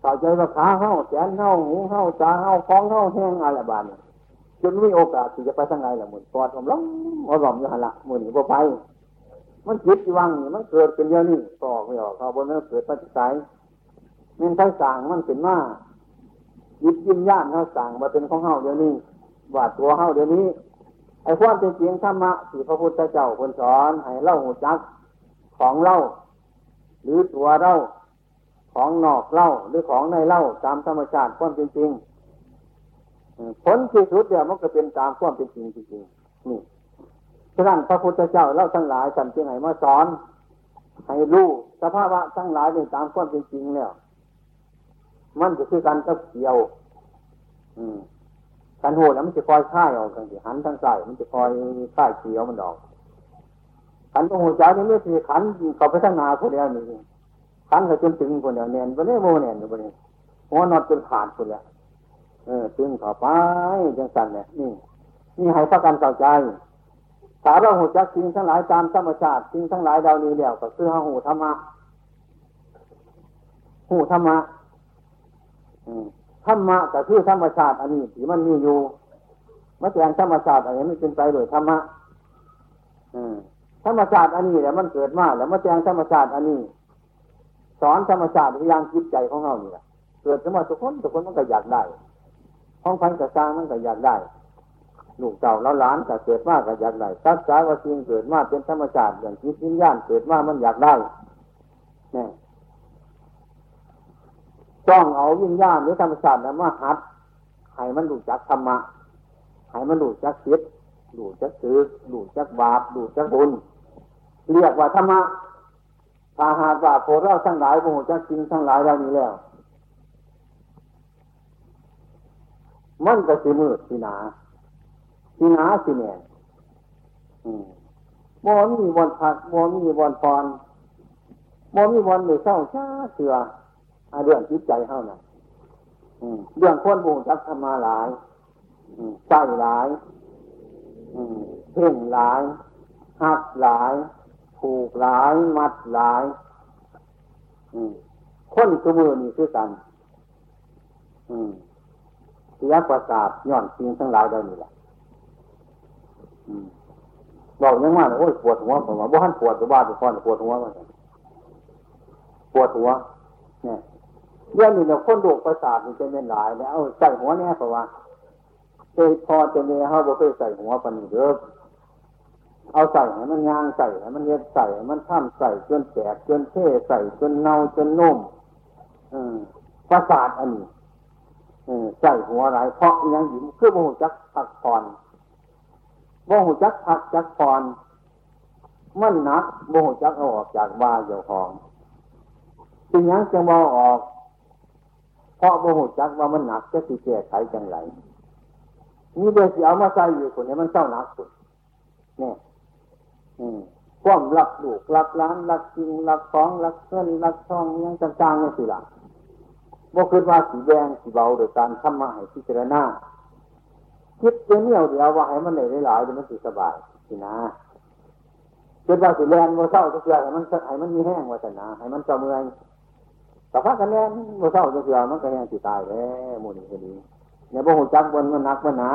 เข้าใจว่าขาเข้าแขนเข้าหูเข้าตาเข้าฟองเข้าแห้งอะไรบ้านจนมีโอกาสที่จะไปทางไหนละหมุนปอดผมล้มอารมณ์อยู่หันละมุนบ่ไป มันจิตวังมันเกิดเป็นเยอะนี่ตอกไม่ออกเขาบนนั้นเกิดปัจจัยมันทั้งสั่งมันเป็นมายิบยิ้มย่านเขาสั่งมาเป็นของเฮาเดี๋ยวนี้วาดตัวเฮาเดี๋ยวนี้ ไอ้ความเป็นจริงธรรมะที่พระพุทธเจ้าคนสอนให้เล่าหูจักของเล่า หรือตัวเล่าของนอกเล่าหรือของในเล่าตามธรรมชาติความเป็นจริงผลที่สุดเดียวมันก็เป็นตามความเป็นจริงจริงนี่ฉะนั้นพระพุทธเจ้าเล่าทั้งหลายสันจึงให้มาสอนให้รู้สภาวะทั้งหลายในตามความเป็นจริงแล้วมันจะคือการกับเกี่ยว อืม การโหดแล้วมันจะคอยค่ายออกกันสิหันทั้งใส่มันจะคอยค่ายเขียวมันออกขันพระหัวใจนี่ไม่คือขันเขาไปทั้งนาคนเดียวนี่ขันเขาจนถึงคนเดียวเนียนวันนี้โมเนียนอยู่วันนี้หัวนอนจนขาดคนเดียวเออตึงเข้าไปจังสันเนี่ยนี่นี่ให้พักกันเข้าใจถ้าราหูจักสิ่งทั้งหลายตามธรรมชาติสิ่งทั้งหลายดาวนี้เดียวก็คือหูธรรมะหูธรรมะ ธรรมะก็คือธรรมชาติอันนี้ที่มันมีอยู่มาแจงธรรมชาติอันนี้มันเป็นไปโดยธรรมะธรรมชาติอันนี้แหละมันเกิดมาแล้วมาแจงธรรมชาติอันนี้ สอนธรรมชาติอย่างจิตใจของเรานี่แหละเกิดขึ้นมาทุกคนทุกคนมันก็อยากได้ห้องพันกระซางมันก็อยากได้ลูกเต่าแล้วหลานก็เกิดมาก็อยากได้ทักษะว่าสิ่งเกิดมาเป็นธรรมชาติอย่างจิตวิญญาณเกิดมามันอยากได้เนี่ย จ้องเอาวิญญาณหรือธรรมชาติมาหัดให้มันรู้จักธรรมะให้มันรู้จักคิดรู้จักซื้อรู้จักบาปรู้จักบุญ เรียกว่าธรรมะถ้าหากว่าโพเราทั้งหลายโมโหจักจริงทั้งหลายเหล่านี้แล้ว มันก็สิมืดสิหนาสิหนาสิแน่มอมีบอลผักมอมีบอลพรมอมีบอลในเศร้าชาเสือ เรื่องจิตใจเท่านั้นเรื่องคนบูจักธรรมาหลายใจหลายเพ่งหลายหักหลาย ผูกหลาย มัดหลายคนสมือนี่คือกันเสียประสาทย่อนจริงทั้งหลายเดานี่แหละบอกยังว่าโอ้ยปวดหัวผมว่าบ้านปวดหรือบ้านปวดปวดหัวมันปวดหัว เนี่ย เรื่องนี้เนี่ยคนโรคประสาทมันจะเป็นหลายแล้วเอาใส่หัวแน่เพราะว่าเคยพอจะเนี่ยเขาบอกเคยใส่หัวปันเยอะเอาใส่ให้มันยางใส่ให้มันเย็ดใส่มันท่ามใส่จนแตกจนเท่ใส่จนเน่าจนนุ่มประสาทอันนี้ใส่หัวไรเพราะยังหยิมคือโมหจักพักผ่อนโมหจักพักจักผ่อนมันหนักโมหจักเอาออกจากบ้าเจ้าของจึงยังจะมอออก เพราะโมโหจักว่ามันหนักจะสิแก้ไขจังไรนี่เดี๋ยวสิเอามาใส่อยู่คนนี้มันเศร้าหนักสุดเนี่ยความรักลูกรักล้านรักจริงรักของรักเงินรักทองยังต่างๆนี่สิล่ะบ่คิดว่าสีแดงสีเบาโดยการทำมาให้พิจารณาคิดเจียวเดียวว่าให้มันเหนื่อยหลายๆเดี๋ยวมันสิสบายสินะคิดว่าสีแดงโมเศร้าจะเกลือให้มันให้มันมีแห้งว่าสนาให้มันเสมอย แต่พักกันแน่โมเศร้าจะเกลือมันก็แห้งสิตายแล้วมูนี่ก็ดีเนี่ยบ่หูจักบนมันหนักมันหนา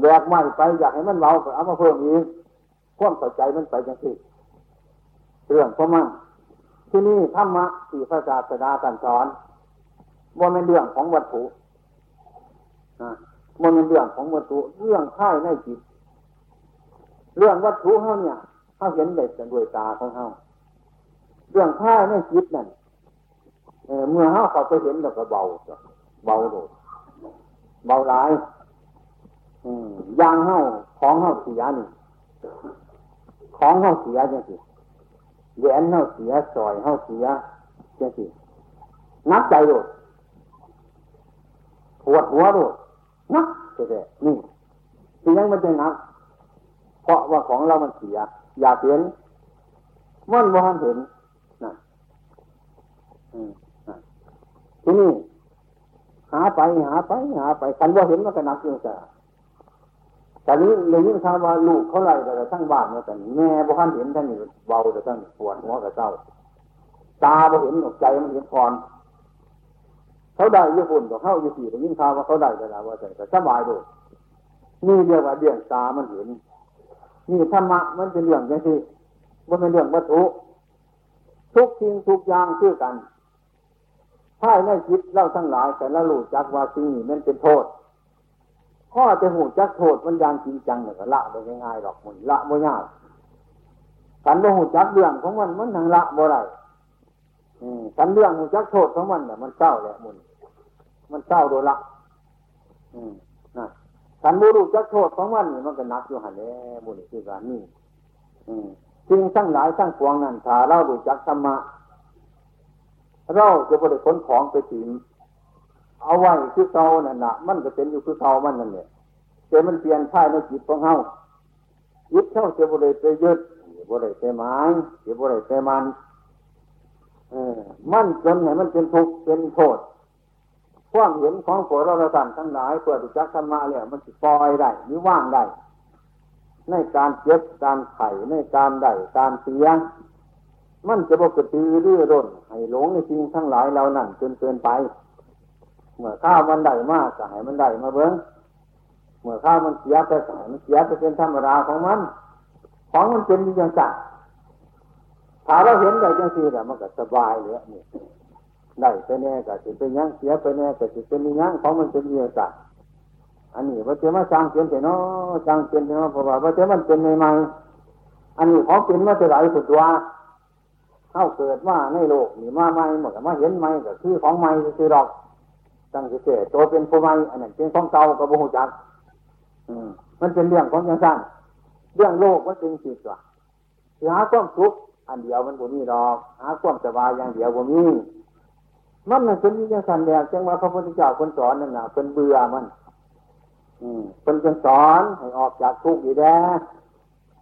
แบกไม้ไปอยากให้มันเบาก็เอามาเพิ่มอีกความเข้าใจมันไปจังที่เรื่องของมันที่นี่ธรรมะที่พระศาสดาตรัสสอนว่าเป็นเรื่องของวัตถุมันเป็นเรื่องของวัตถุเรื่องค่ายในจิต เรื่องวัตถุเขาเนี่ยเขาเห็นเด็กันด้วยตาของเขาเรื่องค่ายในจิตนั่น เมื่อเขาเขาไปเห็นเราก็เบาเบาโดดเบาหลายยางเฮาของเฮาเสียนี่ของเฮาเสียจังสิแหวนเฮาเสียสอยเฮาเสียจังสินับใจโดดปวดหัวโดดนับเจ๊นี่ที่ยังมันจะนับเพราะว่าของเรามันเสีย อยากเห็นมันบ่ทันเห็นนะ ที่นี้หาไปหาไปหาไปกันว่าเห็นมันก็นักอยู่แต่ตอนนี้เลยยิ่งทำว่าลูกเขาไล่แต่ทั้งบ้านเนี่ยแต่แม่บ่ทันเห็นท่านนี่เบาแต่ท่านปวดหัวกับเจ้า ตาบ่เห็นอกใจมันเห็นก่อนเขาได้ญี่ปุ่นกับเขาอยู่สี่แต่ยิ่งทำว่าเขาได้แต่ละว่าแต่สบายด้วยนี่เรียกว่าเรื่องตามันเห็นนี่ธรรมะมันเป็นเรื่องย่างที่มันเป็นเรื่องวัตถุทุกสิ่งทุกอย่างชื่อกัน ถ้าในจิตเล่าทั้งหลายแต่ละรู้จักว่าสิ่งนี้มันเป็นโทษข้อจะหูจักโทษมันยางจริงจังเนี่ยละได้ง่ายๆหรอกมันละบ่ยากกันบ่หูจักเรื่องของมันมันทางละบ่ไรกันเรื่องหูจักโทษของมันเนี่ยมันเศร้าแหละมุนมันเศร้าโดยละนะกันบูรู้จักโทษของมันนี่มันก็นักอยู่หันแหละมุนคือการนี่สิ่งทั้งหลายทั้งปวงนั้นถ้าเรารู้จักธรรมะ เราจะบริขนของไปถิงเอาไว้คือเก่านั่นนะมันก็เป็นอยู่คือเก่ามันนั่นเนี่ยแต่มันเปลี่ยนท่ายในจิตของเฮาจิตเท่าจะบริไปยึดบริไปหมายจะบริไปมันเออมันจนไหนมันเป็นทุกข์เป็นโทษความเห็นของพวกเราท่านทั้งหลายเพื่อจักธรรมะเนี่ยมันจะปล่อยได้หรือว่างได้ในการเจ็บการไข่ในการได้การเสีย มันจะบกตือรือร้นให้หลงในสิ่งทั้งหลายเหล่านั้นจนเกินไป เมื่อข้าวมันได้มากให้มันได้มาเบิ้งเมื่อข้าวมันเสียไปให้มันเสียไปเป็นธรรมดาของมัน ของมันเป็นอย่างจังถ้าเราเห็นได้จังสี่แหละมันก็สบายเลยนี่ได้ไปแน่ก็จะเป็นยังเสียไปแน่ก็จะเป็นยังของมันเป็นอย่างจังอันนี้ว่าจะมาสร้างเปลี่ยนเนาะสร้างเปลี่ยนเนาะเพราะว่าว่าจะมันเป็นใหม่ๆอันนี้ของเป็นมาจะไหลสุดตัว เข้าเกิดมาในโลกนี่มาใหม่หมดมาเห็นใหม่ก็คือของใหม่คือดอกตั้งเฉยตัวเป็นผู้ใหม่อันนั้นเป็นของเก่ากับบุหุจักอืมมันเป็นเรื่องของยังสั้นเรื่องโลกมันเป็นสิ่งตัวหาความสุขอันเดียวมันบ่มีดอก หาความสบายอย่างเดียวบ่มีมันมันเป็นยังสั้นแล้วจังว่าพระพุทธเจ้าคนสอนนั่นน่ะเป็นเบื่อมันอืมเป็นคนสอนให้ออกจากทุกข์อยู่แด้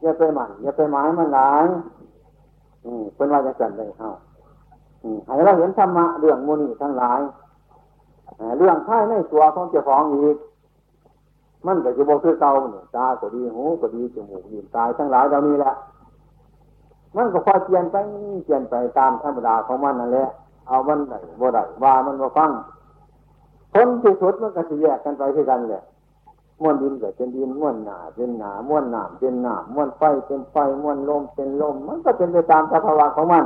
อย่าไปหมั่นอย่าไปหมายมันหลาย อืมเป็นว่าจะสั่นเลยเฮาอืมให้เราเห็นธรรมะเรื่องโมนีทั้งหลายเรื่องท้ายในตัวของเจ้าของอีก มันก็จะบอกคือเก่าเนี่ยตาก็ดีหูก็ดีจมูกดีตายทั้งหลายเรานี้แหละมันก็คอยเปลี่ยนไปเปลี่ยนไปตามธรรมดาของมันนั่นแหละเอามันไหนบ่ได้ว่ามันบ่ฟังผลที่สุดมันก็จะแยกกันไปที่กันแหละ ม้วนดินก็เป็นดินม้วนหนาเป็นหนาม้วนหนามเป็นหนามม้วนไฟเป็นไฟม้วนลมเป็นลม มันก็เป็นไปตามสภาวะของมัน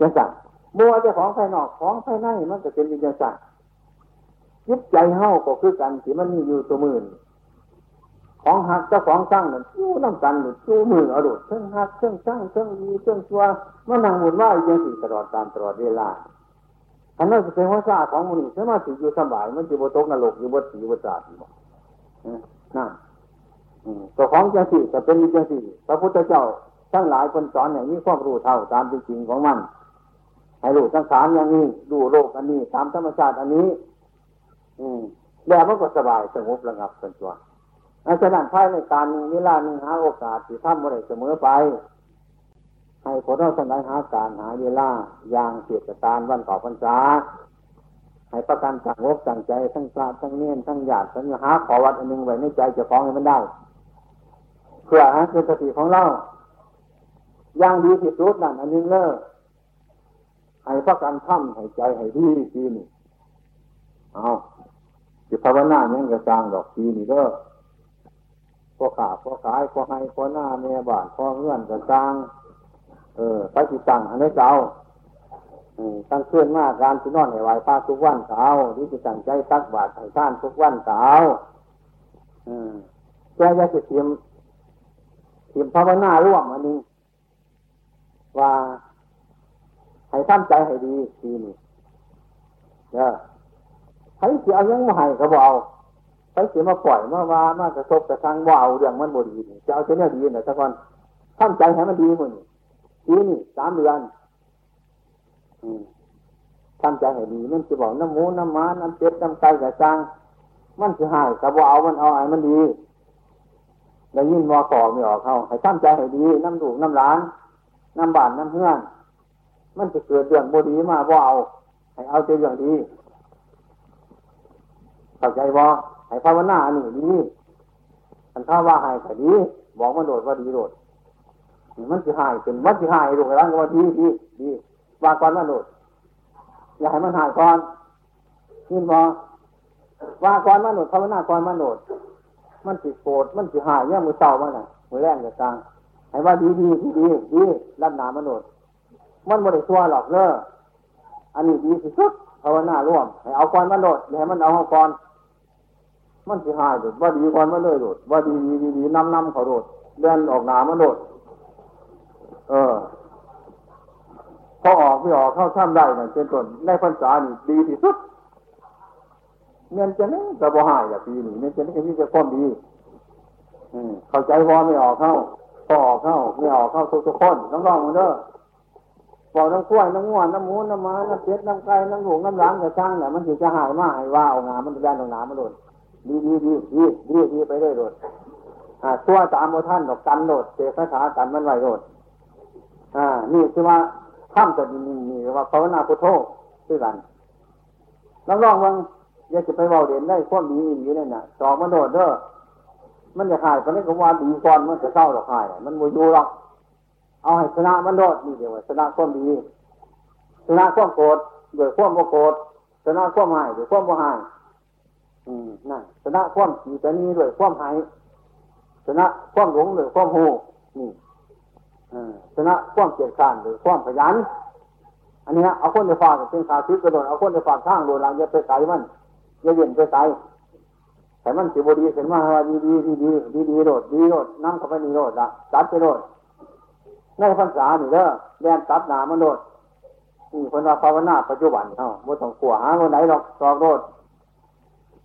จังสันมัวจะของภายนอกของภายในมันก็เป็นจังสันจิตใจเฮาก็คือกันที่มันมีอยู่ตัวมือของหักเจ้าของสร้างนั่นจู้น้ำกันหรือจู้มือเอาดุเครื่องหักเครื่องสร้างเครื่องดีเครื่องชัวมันนั่งหมุนว่าอย่างสี่ตลอดตามตลอดเวลาอันนั้นจะเป็นหัวซาของมันนี่สมาธิอยู่สบาย มันจะบตกนรกอยู่บดสีบดจาดบอก นั่นตัวของจังสี่ก็เป็นจังสี่พระพุทธเจ้าทั้งหลายคนสอนอย่างนี้ความรู้เท่าตามจริงของมัน ให้รู้ทั้งสามอย่างนี้ดูโลกอันนี้ตามธรรมชาติอันนี้ อืมแล้วมันก็สบายสงบระงับเป็นตัวอาจารย์ภายในการเวลาหนึ่งหาโอกาสที่ทำอะไรเสมอไป ให้ผลเราสนายหาการหาเวลาอย่างเสียตานวันต่อพรรษา ให้ประกันจังวกจังใจทั้งพระทั้งเนียนทั้งญาติทั้งหาขอวัดอันหนึ่งไว้ในใจจะฟ้องให้มันได้เพื่อให้เป็นสติของเราอย่างดีที่สุดนั่นอันนึงเลิกให้ประกันท่ำให้ใจให้ดีทีนี่เอาจิตภาวนาเนี่ยกระจางดอกทีนี่ก็พอขาพอขายพอให้พอหน้าเมียบ้านพอเงื่อนกระจาง เออไปจิตตังอันนี้เจ้า ตั้งเคลื่อนมากการที่นอนให้ไหวป้าทุกวันเช้าที่จะตั้งใจตักบาตรให้ท่านทุกวันเช้าแกจะเตรียมเตรียมภาวนาร่วมอันนี้ ว่าให้ท่านใจให้ดีทีนี้เด้อใครเสียยังมาให้ก็บเอาใครเสียมาปล่อยมาว่ามากระทบกระทั่งว่าเอาเรื่องมันบดีจะเอาเจ้าดีหน่อยสักคนท่านใจให้มันดีมันดีนี่สามเดือน ตั้งใจให้ดีมันจะบอกน้ำหมูน้ำม้าน้ำเป็ดน้ำไก่กระจังมันจะหายกระบอกเอามันเอาไอ้มันดีได้วยินวอก่อไม่ออกเขาให้ตั้งใจให้ดีน้ำดูน้ำล้านน้ำบานน้ำเพื่อน มันจะเกิดเรื่องบดีมาว่าเอาให้เอาเรื่องดีเข้าใจว่าให้ภาวนาอันนี้ดีอันถ้าว่าหายก็ดีบอกมันโดดว่าดีโดดมันจะหายเป็นมันจะหายลูกร้านก็ว่าดีดีดี ว่าก่อนมันโดดอย่าให้มันหายก่อนนี่บอว่าก่อนมันโดดภาวนาก่อนมันโดดมันสิโกรธมันสิหายเนี่ยมือเศร้ามันน่ะมือแรงจะกลางให้ว่าดีดีดีดีดีรับหนามันโดดมันไม่ได้ชั่วหรอกเนอะอันนี้ดีสุดภาวนาร่วมให้เอาก่อนมันโดดอย่าให้มันเอาก่อนมันสิหายโดดว่าดีก่อนมันเลยโดดว่าดีดีดีนำนำเขาโดดเดินออกหนามันโดดเออ พอออกไม่ออกเข้าถ้ำได้นี่ยเป็นต้นในพรรษานี่ดีที่สุดเงินจะนี่กระบหายแบบปีนี่เงินจะนี่ก็มีจะก้มดีอืมเข้าใจวอไม่ออกเข้าพอออกเข้าไม่ออกเข้าทุกทุกคนน้องร้องมันเด้อบอกน้ำกล้วยน้ำงวนน้ำมูนน้ำม้าน้ำเป็ดน้ำไก่น้ำหงน้ำหลางกระช่างเนี่ยมันจะหายมากให้ว่าเอางามันจะได้ตรงน้ำมันโดดดีดีดีดีดีดีไปได้โดดอ่าตัวตามโมท่านดอกกันโดดเจ้าขากันมันไหวโดดอ่า นี่คือว่า ข้ามจะมีมีว่าภาวนาพุทโธด้วยกันลองลองวังอย่าจะไปเบาเด่นได้ควบดีอย่นี้เนี่ยนะสองมันโดดเด้อมันจะขายตอนนี้ก็ว่าดีก่อนมันจะเศร้าหรอกขายมันโมยูหรอกเอาให้ชนะมันโดดนี่เดียวชนะควบดีชนะควบโกรธโดยควบโมโกรธชนะความหายหรือความหายอืมนั่นชนะความขีตนี้ด้วยความหายชนะความหลงหรือความโหนี่ ชนะความเกียดข้านหรือความขยัน อันนี้เอาคนในฝากเป็นขาซึกกระโดดเอาคนในฝากข้างโดนหลังอย่าไปไกลมันอย่าเย็นไปไกลแต่มันสิบดีเห็นว่าดีดีดีดีดีดีโดดดีโดดนั่งเข้าไปนี่โดดละจัดไปโดดในพรรษาหนี่เด้อแดนตัดหนามันโดดนี่คนว่าภาวนาปัจจุบันเอ้าบ่ต้องกลัวหาคนไหนหรอกตอกโดด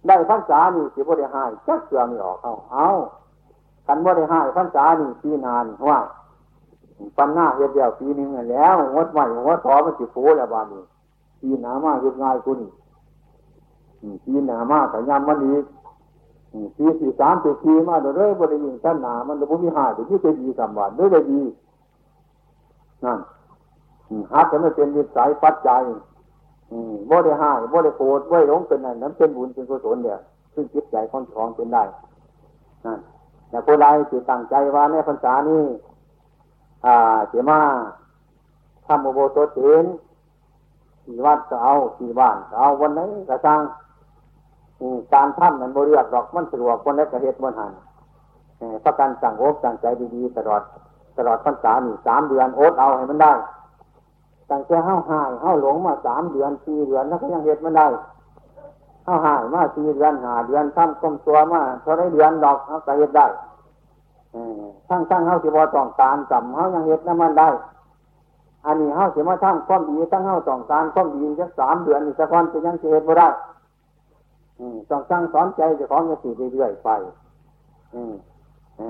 ได้พรรษานี่สิบ่ได้หายจักเสือมีออกเอาเอากันบ่ได้หายพรรษานี่ปีนานว่า ปันหน้าเฮ็ดเดียวปีนึงแล้วงดใหม่งดถอมันสิฟูแล้วบานนี้ปีหนามาเฮ็ดง่ายกูนี่ปีหนามาแต่ยามมันอีกปีสี่สามปีสี่มาเรื่อยบริยิงชั้นหนามันจะบุมีหายหรือที่จะดีสามวันด้วยเลยดีนั่นฮักจะไม่เป็นวิสัยปัจจัยบ่ได้หายบ่ได้โกรธบ่ได้หลงเป็นนั่นนั้นเป็นบุญเป็นกุศลเดียซึ่งจิตใจของของเป็นได้นั่นแต่ผู้ใดจิตตั้งใจว่าในพรรษานี้ อ่าเสียมาทำโมโบโตเห็นที่วัดก็เอาที่บ้านก็เอาวันไหนก็สร้างการทำมันบริยากดอกมันสะดวกคนเล็กกระเฮ็ดบนหันประกันสั่งโอ๊สั่งใจดีๆตลอดตลอดพรรษาหนึ่งสามเดือนโอ๊ตเอาให้มันได้ตั้งแต่ห้าหายห้าหลงมาสามเดือนสี่เดือนแล้วก็ยังเฮ็ดมันได้ห้าหายมาสี่เดือนหาเดือนทำก้มตัวมาเท่าไรเดือนดอกเขาก็เฮ็ดได้ ทั้งทั้งเขาสิบอต้องการจำเขายังเฮ็ดนั่นมันได้ อันนี้เขาสิมาทำความดีทั้งเขาต้องการความดีแค่สามเดือนนี่สักวันจะยังเฮ็ดไม่ได้ต้องสร้างสอนใจจะของจะสี่เรื่อยๆไป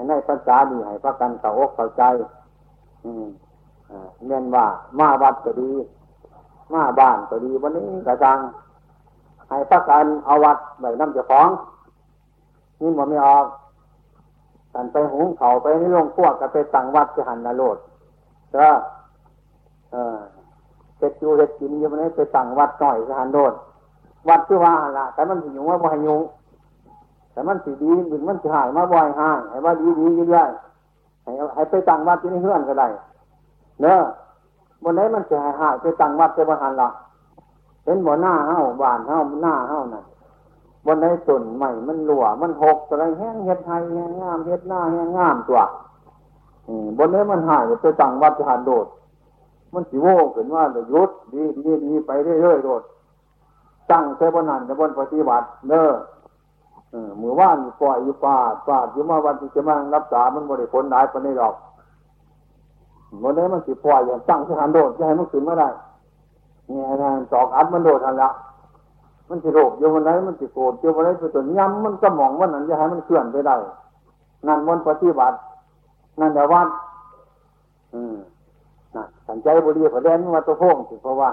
ในภาษาดีให้พระกันเข้าอกเข้าใจเม่นว่ามาวัดก็ดี มาบ้านก็ดีวันนี้กระจังให้พระกันเอาวัดไว้น้ำเจ้าของนี่มันไม่ออก กันไปหุงเขาไปนี่ลงพวกกันไปตั้งวัดจะหันนารดก็เออเจ็ดอยู่เจ็ดกินอยู่วันนี้ไปตั้งวัดหน่อยจะหันโดดวัดคือว่าละแต่มันสิวว่าบ่ให้ยุงแต่มันสิดีหรือมันสิหายมาบ่อยหายให้ว่าดีดีเรื่อยๆให้ให้ไปตั้งวัดที่นี่เฮือนก็ได้เนอะบนไหนมันจะหายหายไปตั้งวัดจะบ่หันละเห็นบ่หน้าเฮ้าบานเฮ้าหน้าเฮ้าน่ะ บนไหนต้นใหม่มันหลัวมันหกอะไรแห้งเฮ็ดไทยแห้งงามเฮ็ดหน้าแห้งงามตัวบนไหนมันหายไปตั้งวัดจะหันโดด มันสิโว้ขึ้นว่ายุดดีดีดีไปเรื่อยๆโดดตั้งเทบนันในบนปฏิบัติเนอเมือว่านปล่อยอยู่ป่าป่าอยู่มาวันที่จะมารับสามันบริผลหลายปในดอกวันนี้มันสิปล่อยอย่างตั้งสถานโดดจะให้มันขึ้นมาได้เนี่ยนะตอกอัดมันโดดทันละ มันสิโรคอยู่วันไหนมันสิโกรธอยู่วันไหนไปจนย้ำมันก็มองว่านั้นจะให้มันเคลื่อนไปได้นั่นวันปฏิบัตินั่นเดี๋ยววันอืมนะสัญใจบุรีประเดนมาตัวโพ่งสิเพราะว่า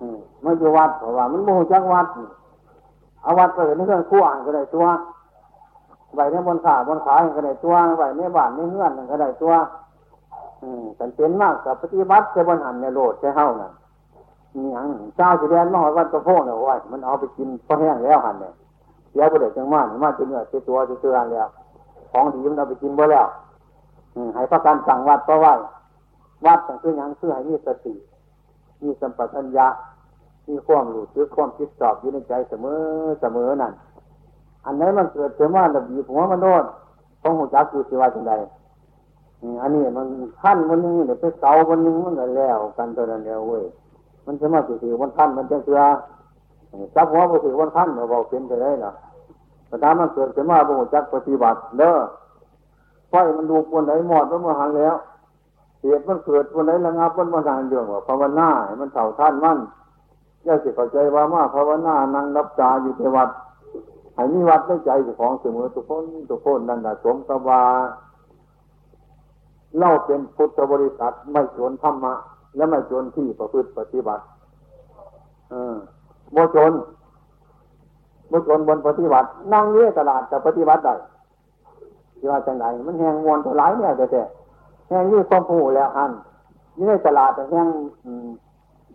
อืมันอยู่วัดเพราะว่า มันโมโหจักวัดเอาวัดไปในเครื่องขั้วก็ได้ตัวใบในบนขาบนขาก็ได้ตัวใบในบ้านในเงื่อนก็ได้ตัว อืมสันเป็นมากกับปฏิบัติจะบนหันในโลดใช่เฮ้านั่น ย่างเจ้าสีแดงมาหอวัดตะโพกเนี่ยว่ามันเอาไปกินพอแห้งแล้วหันเนี่ยเสียบุเดจังมาหนมาจะเนื้อเสียตัวจะเตือนแล้วของดีมันเอาไปกินบ่แล้วให้พระการสั่งวัดเพราะว่าวัดสั่งคืออย่างคือให้มีสติ มีสัมปชัญญะมีความรู้สึกความคิดสอบอยู่ในใจเสมอเสมอนั่นอันไหนมันเกิดเสียว่าระบีหัวมันโน่นของหัวจักอยู่สิว่าจังใดอันนี้มันขั้นวันนึงเดี๋ยวไปเสาวันนึงมันก็แล้วกันตัวนั้นแล้วเว้ย มันจะมาถือวันขั้นมันจะเสือจับหัวไปถือวันขั้นเราบอกเป็นไปได้หรอแต่ถ้ามันเกิดเสียว่าบุหัวจักปฏิบัติเด้อไฟมันดูคนไหนหมดมันมาหันแล้วเหตุมันเกิดคนไหนระงับมันมาทางเรื่องว่าภาวนาให้มันเท่าท่านมั่นย่าสิเข้าใจว่ามาภาวนานั่งรับจาอยู่ในวัดให้มีวัดในใจของเสมอทุกคนทุกคนนั่นแหละสมกับว่าเล่าเป็นพุทธบริษัทไม่ชนธรรมะ และไม่ชนที่ประพฤติปฏิบัติ เออโมชนโมชนบนปฏิบัติ นั่งเลี้ยตลาดแต่ปฏิบัติได้ที่ว่าจังไหนมันแหงมวนถลายเนี่ยแต่แต่แหงยืดความผู้แล้วอันยี่ในตลาดแต่แหง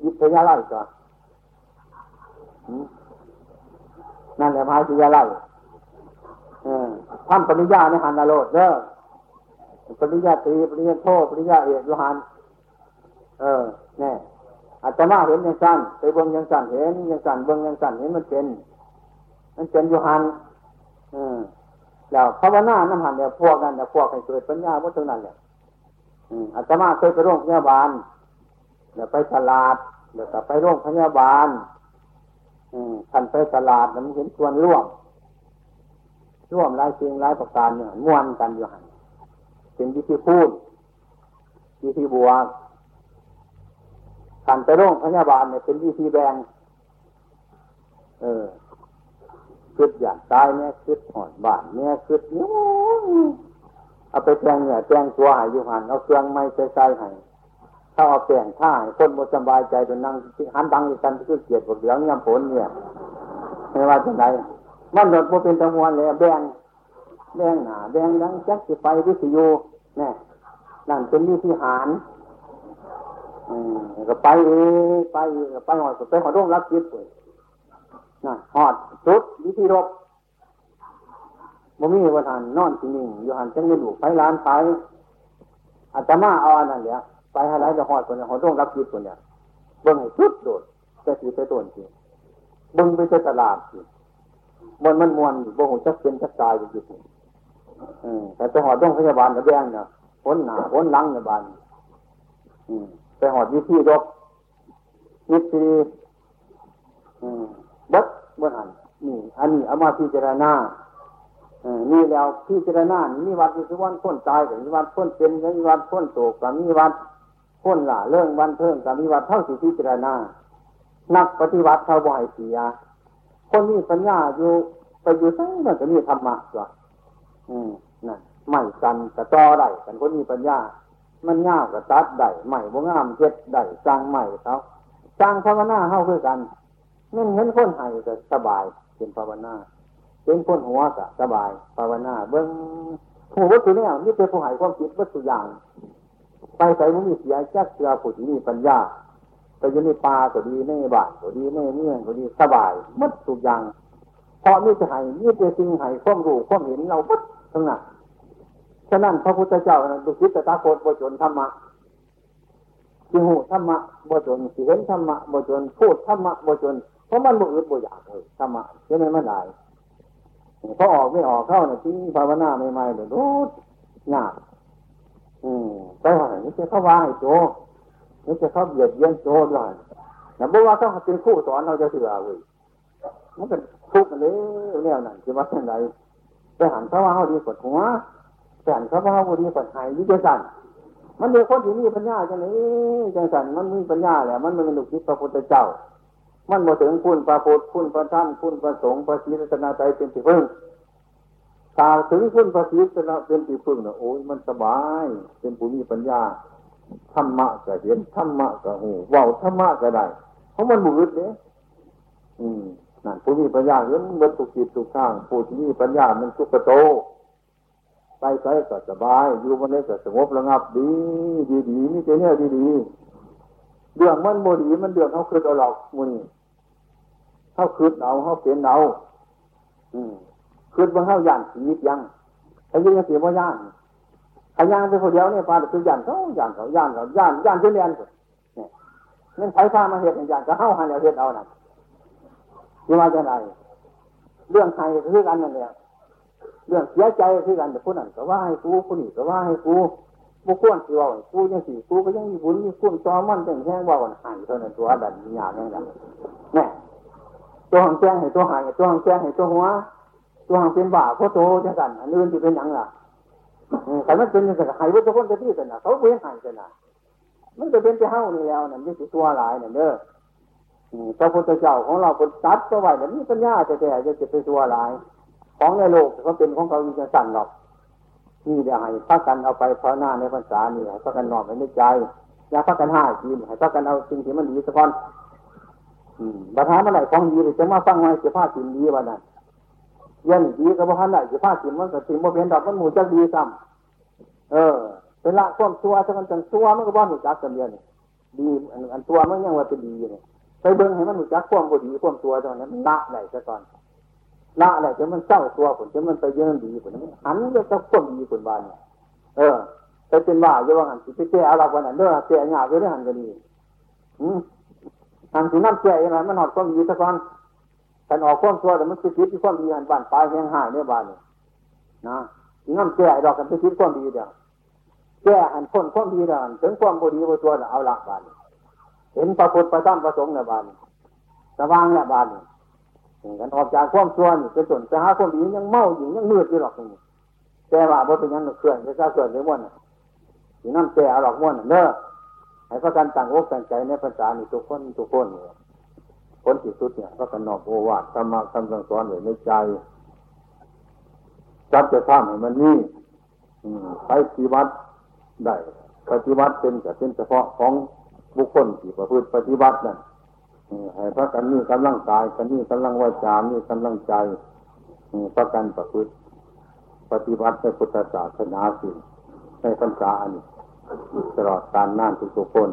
ยิบพยาไล่ก่อนนั่นแหละมหาวิทยาลัยทำปริญญาในหันนรดเด้อปริญญาตรีปริญญาโทปริญญาเอกยุหัน เออแน่อาตมาเห็นยังสั้นไปเบิ้งยังสั้นเห็นยังสั้นเบิ้งยังสั้นเห็นมันเป็น มันเป็นอยู่หันอืมแล้วภาวนาน้ำหันเนี่ยพวกกันเนี่ยพวกให้เกิดปัญญาวัตถุนั้นเนี่ยอาตมาเคยไปโรงพยาบาลเดี๋ยวไปตลาดเดี๋ยวไปโรงพยาบาลท่านไปตลาดมันเห็นชวนร่วม ร่วมหลายสิ่งหลายประการเนี่ยม้วนกันอยู่หันเป็นวิธีพูดวิธีบวก ท่านไปโรงพยาบาลเนี่ยเป็นวิธีแบงเออคิดอยางตายเนี่ยคิดหอนบ้านเนี่ยคิดเนี่ยเอาไปแจงเนี่ยแจงตัวหายอยู่หันเอาเครื่องไม้ใส่ใส่ให้ถ้าเอาแปลงท่าให้คนบ่สบายใจเป็นนั่งหันดังอีกันคือเกียดบกเหลืองยำผลเนี่ยไม่ว่าจะไหนมันโดดโมเป็นจังหวะเลยแบงแบงหนาแบงดังแจ็คสิไปวิทยุเนี่ยนั่นเป็นวิธีหาร อืมก็ไปเอไปไปหอดไปหอดร่มรับจิตเลยนั่นหอดสุดวิธีรบบ่มีวันหันนอนที่นิ่งอยู่หันจังไม่ดูไปร้านไปอาตมาเอาอันนั้นเนี่ยไปให้ไรจะหอดคนเนี่ยหอดร่มรับจิตคนเนี่ยเบิ่งให้สุดโดดแต่สีไปต้นสิเบิ่งไปเจอตลาดสิมันมันมวนบ่หูจักเป็นจักตายอยู่ที่อืมแต่จะหอดร่มพยาบาลเนี่ยแบงเนี่ยพ้นหนาพ้นหลังเนี่ยบานอืม ไปหอดวิธีรบวิธีบัดบนหันนี่อันนี้เอามาพิจารณานี่แล้วพิจารณามีวัดมีวันพ้นตายกับมีวัดพ้นเป็นกับมีวัดพ้นโศกกับมีวัดพ้นหล่าเรื่องวันเพิ่มกับมีวัดเท่าสิพิจารณา นักปฏิวัติเขาบ่อยเสีย คนมีปัญญาอยู่ไปอยู่ทั้งมันจะมีธรรมะจ้ะอืมนั่นไม่กันกระต่อได้กันคนมีปัญญา มันง่ามกับตัดได้ใหม่บ่งามเจ็ดได้สร้างใหม่เขาสร้างภาวนาเข้าคือกันนั่นเห็นคนไห้ก็สบายเป็นภาวนาเป็นคนหัวก็สบาย ภาวนา เบิ้งผู้วัตถุเนี่ยนี่เป็นผู้หายความคิดวัตถุอย่าง ไปใส่มันมีเสียแจักเสือผู้ที่มีปัญญาไปอยู่ในป่าก็ดีในบ้านก็ดีในเมืองก็ดีสบายมัดทุกอย่างเพราะนี่จะให้นี่เป็นสิ่งให้ความรู้ความเห็นเรามัดทั้งนั้น ฉะนั้นพระพุทธเจ้าดุสิตตาโคตบจนธรรมะสิหูธรรมะบจนสิเห็นธรรมะบจนพูดธรรมะบจนเพราะมันบุอึดบุอยากเลยธรรมะใช่ไหมมันได้พอออกไม่ออกเข้าเนี่ยที่ภาวนาใหม่ๆเดี๋ยวรู้ยากอืมไปว่านี่จะเข้าว่าให้โจนี่จะเข้าเบียดเยียนโจด้วยแต่บอกว่าต้องเป็นคู่สอนเราจะเสือเว้ยมันเป็นทุกข์เลยเนี่ยนั่นคือว่าเป็นไรไปหันเขาว่าเขาดีกว่าหัว สนเขาพระบุรีปัญหาวิจสันมันเด็กคนที่มีปัญญาจังนี้จังสันมันมีปัญญาแหละมันไม่เป็นลูกศิษย์พระพุทธเจ้า มันมาถึงคุณพระพุทธคุณพระธรรมคุณพระสงฆ์พระศีลธนาใจเป็นที่พึ่งกล่าถึงคุณพระศีลธนาเป็นที่พึ่งนะโอ้ยมันสบายเป็นผู้มีปัญญาธรรมะก็เห็นธรรมะก็หูว่าธรรมะก็ได้เพราะมันบุญเนี่ยอืมนั่นผู้มีปัญญาเห็นเมื่อตุกิจตุกข้างผู้ที่มีปัญญามันสุขโต ไปใส่ก็สบาย อยู่มันนี้ก็สงบระงับดี ดีดีนี่เจเนี่ยดีดีเรื่องมันโมดีมันเรื่องเขาคืดเอาหลอกมูนี่เขาคืดเอาเขาเปลี่ยนเอาอืมคืดบางเขาย่านสียังถ้ายังเสียว่าย่านถ้าย่านเป็นคนเดียวเนี่ยพาคือย่านเขาย่านเขาย่านเขาย่านย่านเช่นเดียนเนี่ยนั่นไฟฟ้ามาเหตุย่านก็เข้าหันเอาเหตุเอานั่นยี่ว่าจะไหนเรื่องใครคือกันนั่นแหละ เรื่องเสียใจคือกันแต่ผู้นั้นก็ว่าให้กูผู้นี้ก็ว่าให้กูบุคคลที่ว่ากูยังสี่กูก็ยังมีบุญมีคุณจอมันเป็นแค่ว่าวันหายเท่านั้นตัวดันมีอย่างนั้นแน่ตัวหังแจ้งให้ตัวหายตัวหังแจ้งให้ตัวหัว ตัวหังเป็นบ่าโคโตจังกันอันอื่นที่เป็นอย่างล่ะแต่มันเป็นอย่างหายว่าทุกคนจะที่กันนะเขาเป็นหายกันนะมันจะเป็นจะเฮ้านี่แล้วนั่นนี่คือตัวหลายนั่นเด้อพระพุทธเจ้าของเราเป็นตัดก็ไว้แบบนี้ปัญญาจะแต่จะจะเป็นตัวหลาย ของในโลกเขาเป็นของเขาอยู่จะสั่นหรอกนี่เดี๋ยวให้พักกันเอาไปภาวนาในภาษานี่ให้พักกันนอนไว้ในใจอย่าพักกันห้าจีนให้พักกันเอาสิ่งที่มันดีสักคนบัตรเมื่อไหร่ของดีเลยจะมาฟังไว้เสียผ้าสินดีวันนั้นเย็นดีกับพันไหนเสียผ้าสินมันก็สินโมเป็นดอกมันหมูจะดีซ้ำเออเป็นละความตัวจะมันจังตัวมันก็บ้านหนูจักกันเดียวนี่ดีอันตัวมันยังว่าเป็นดีเนี่ยไปเบิ้งให้มันหนูจักความบดีความตัวตรงนั้นละไหนซะก่อน ละอะไรจะมันเศร้าตัวผลจะมันไปเยอะดีผลหันจะจะคนดีผลบานเนี่ยเออไปเป็นว่าเยอะว่าหันสิไปเจ้าเราวันนั้นเด้อเจ้าหยาบเรื่องหันกันดีอืมทางสีน้ำแก่ยังไงมันหอดความดีสักวันกันออกความชั่วแต่มันคิดคิดที่ความดีอันบ้านปลายแห้งหายเนี่ยบ้านเนี่ยนะสีน้ำแก่ดอกกันไปคิดความดีเดียวแก่อันพ้นความดีเดียวถึงความบดีบตัวเอาละบ้านเห็นพระพุทธพระธรรมพระสงฆ์ในบ้านสว่างเนี่ยบ้านนี่ กันออกจากความชั่วนี่เป็นส่วนจะหาความดียังเมาอยู่ยังมืดอยู่หรอกนี่แต่ว่าบ่เป็นยังเคลื่อนจะเคลื่อนไปม้วนสีน้ำแก่หรอกม้วนเนอะให้พระกันต่างอกต่างใจในภาษานี่ทุกคนทุกคนเนี่ยผลที่สุดเนี่ยพระกันนอกโอวาทธรรมะคำสั่งสอนไว้ในใจจับจะทำให้มันนี่ไปปฏิบัติได้ปฏิบัติเป็นแต่เป็นเฉพาะของบุคคลที่ประพฤติปฏิบัตินั่น ให้พระกันนี่กำลังกายกันนี่กำลังวาจานี่กำลังใจพระกันประพฤติปฏิบัติในพุทธศาสนาสิในพรรษาอันตลอดการน่านทุกๆคน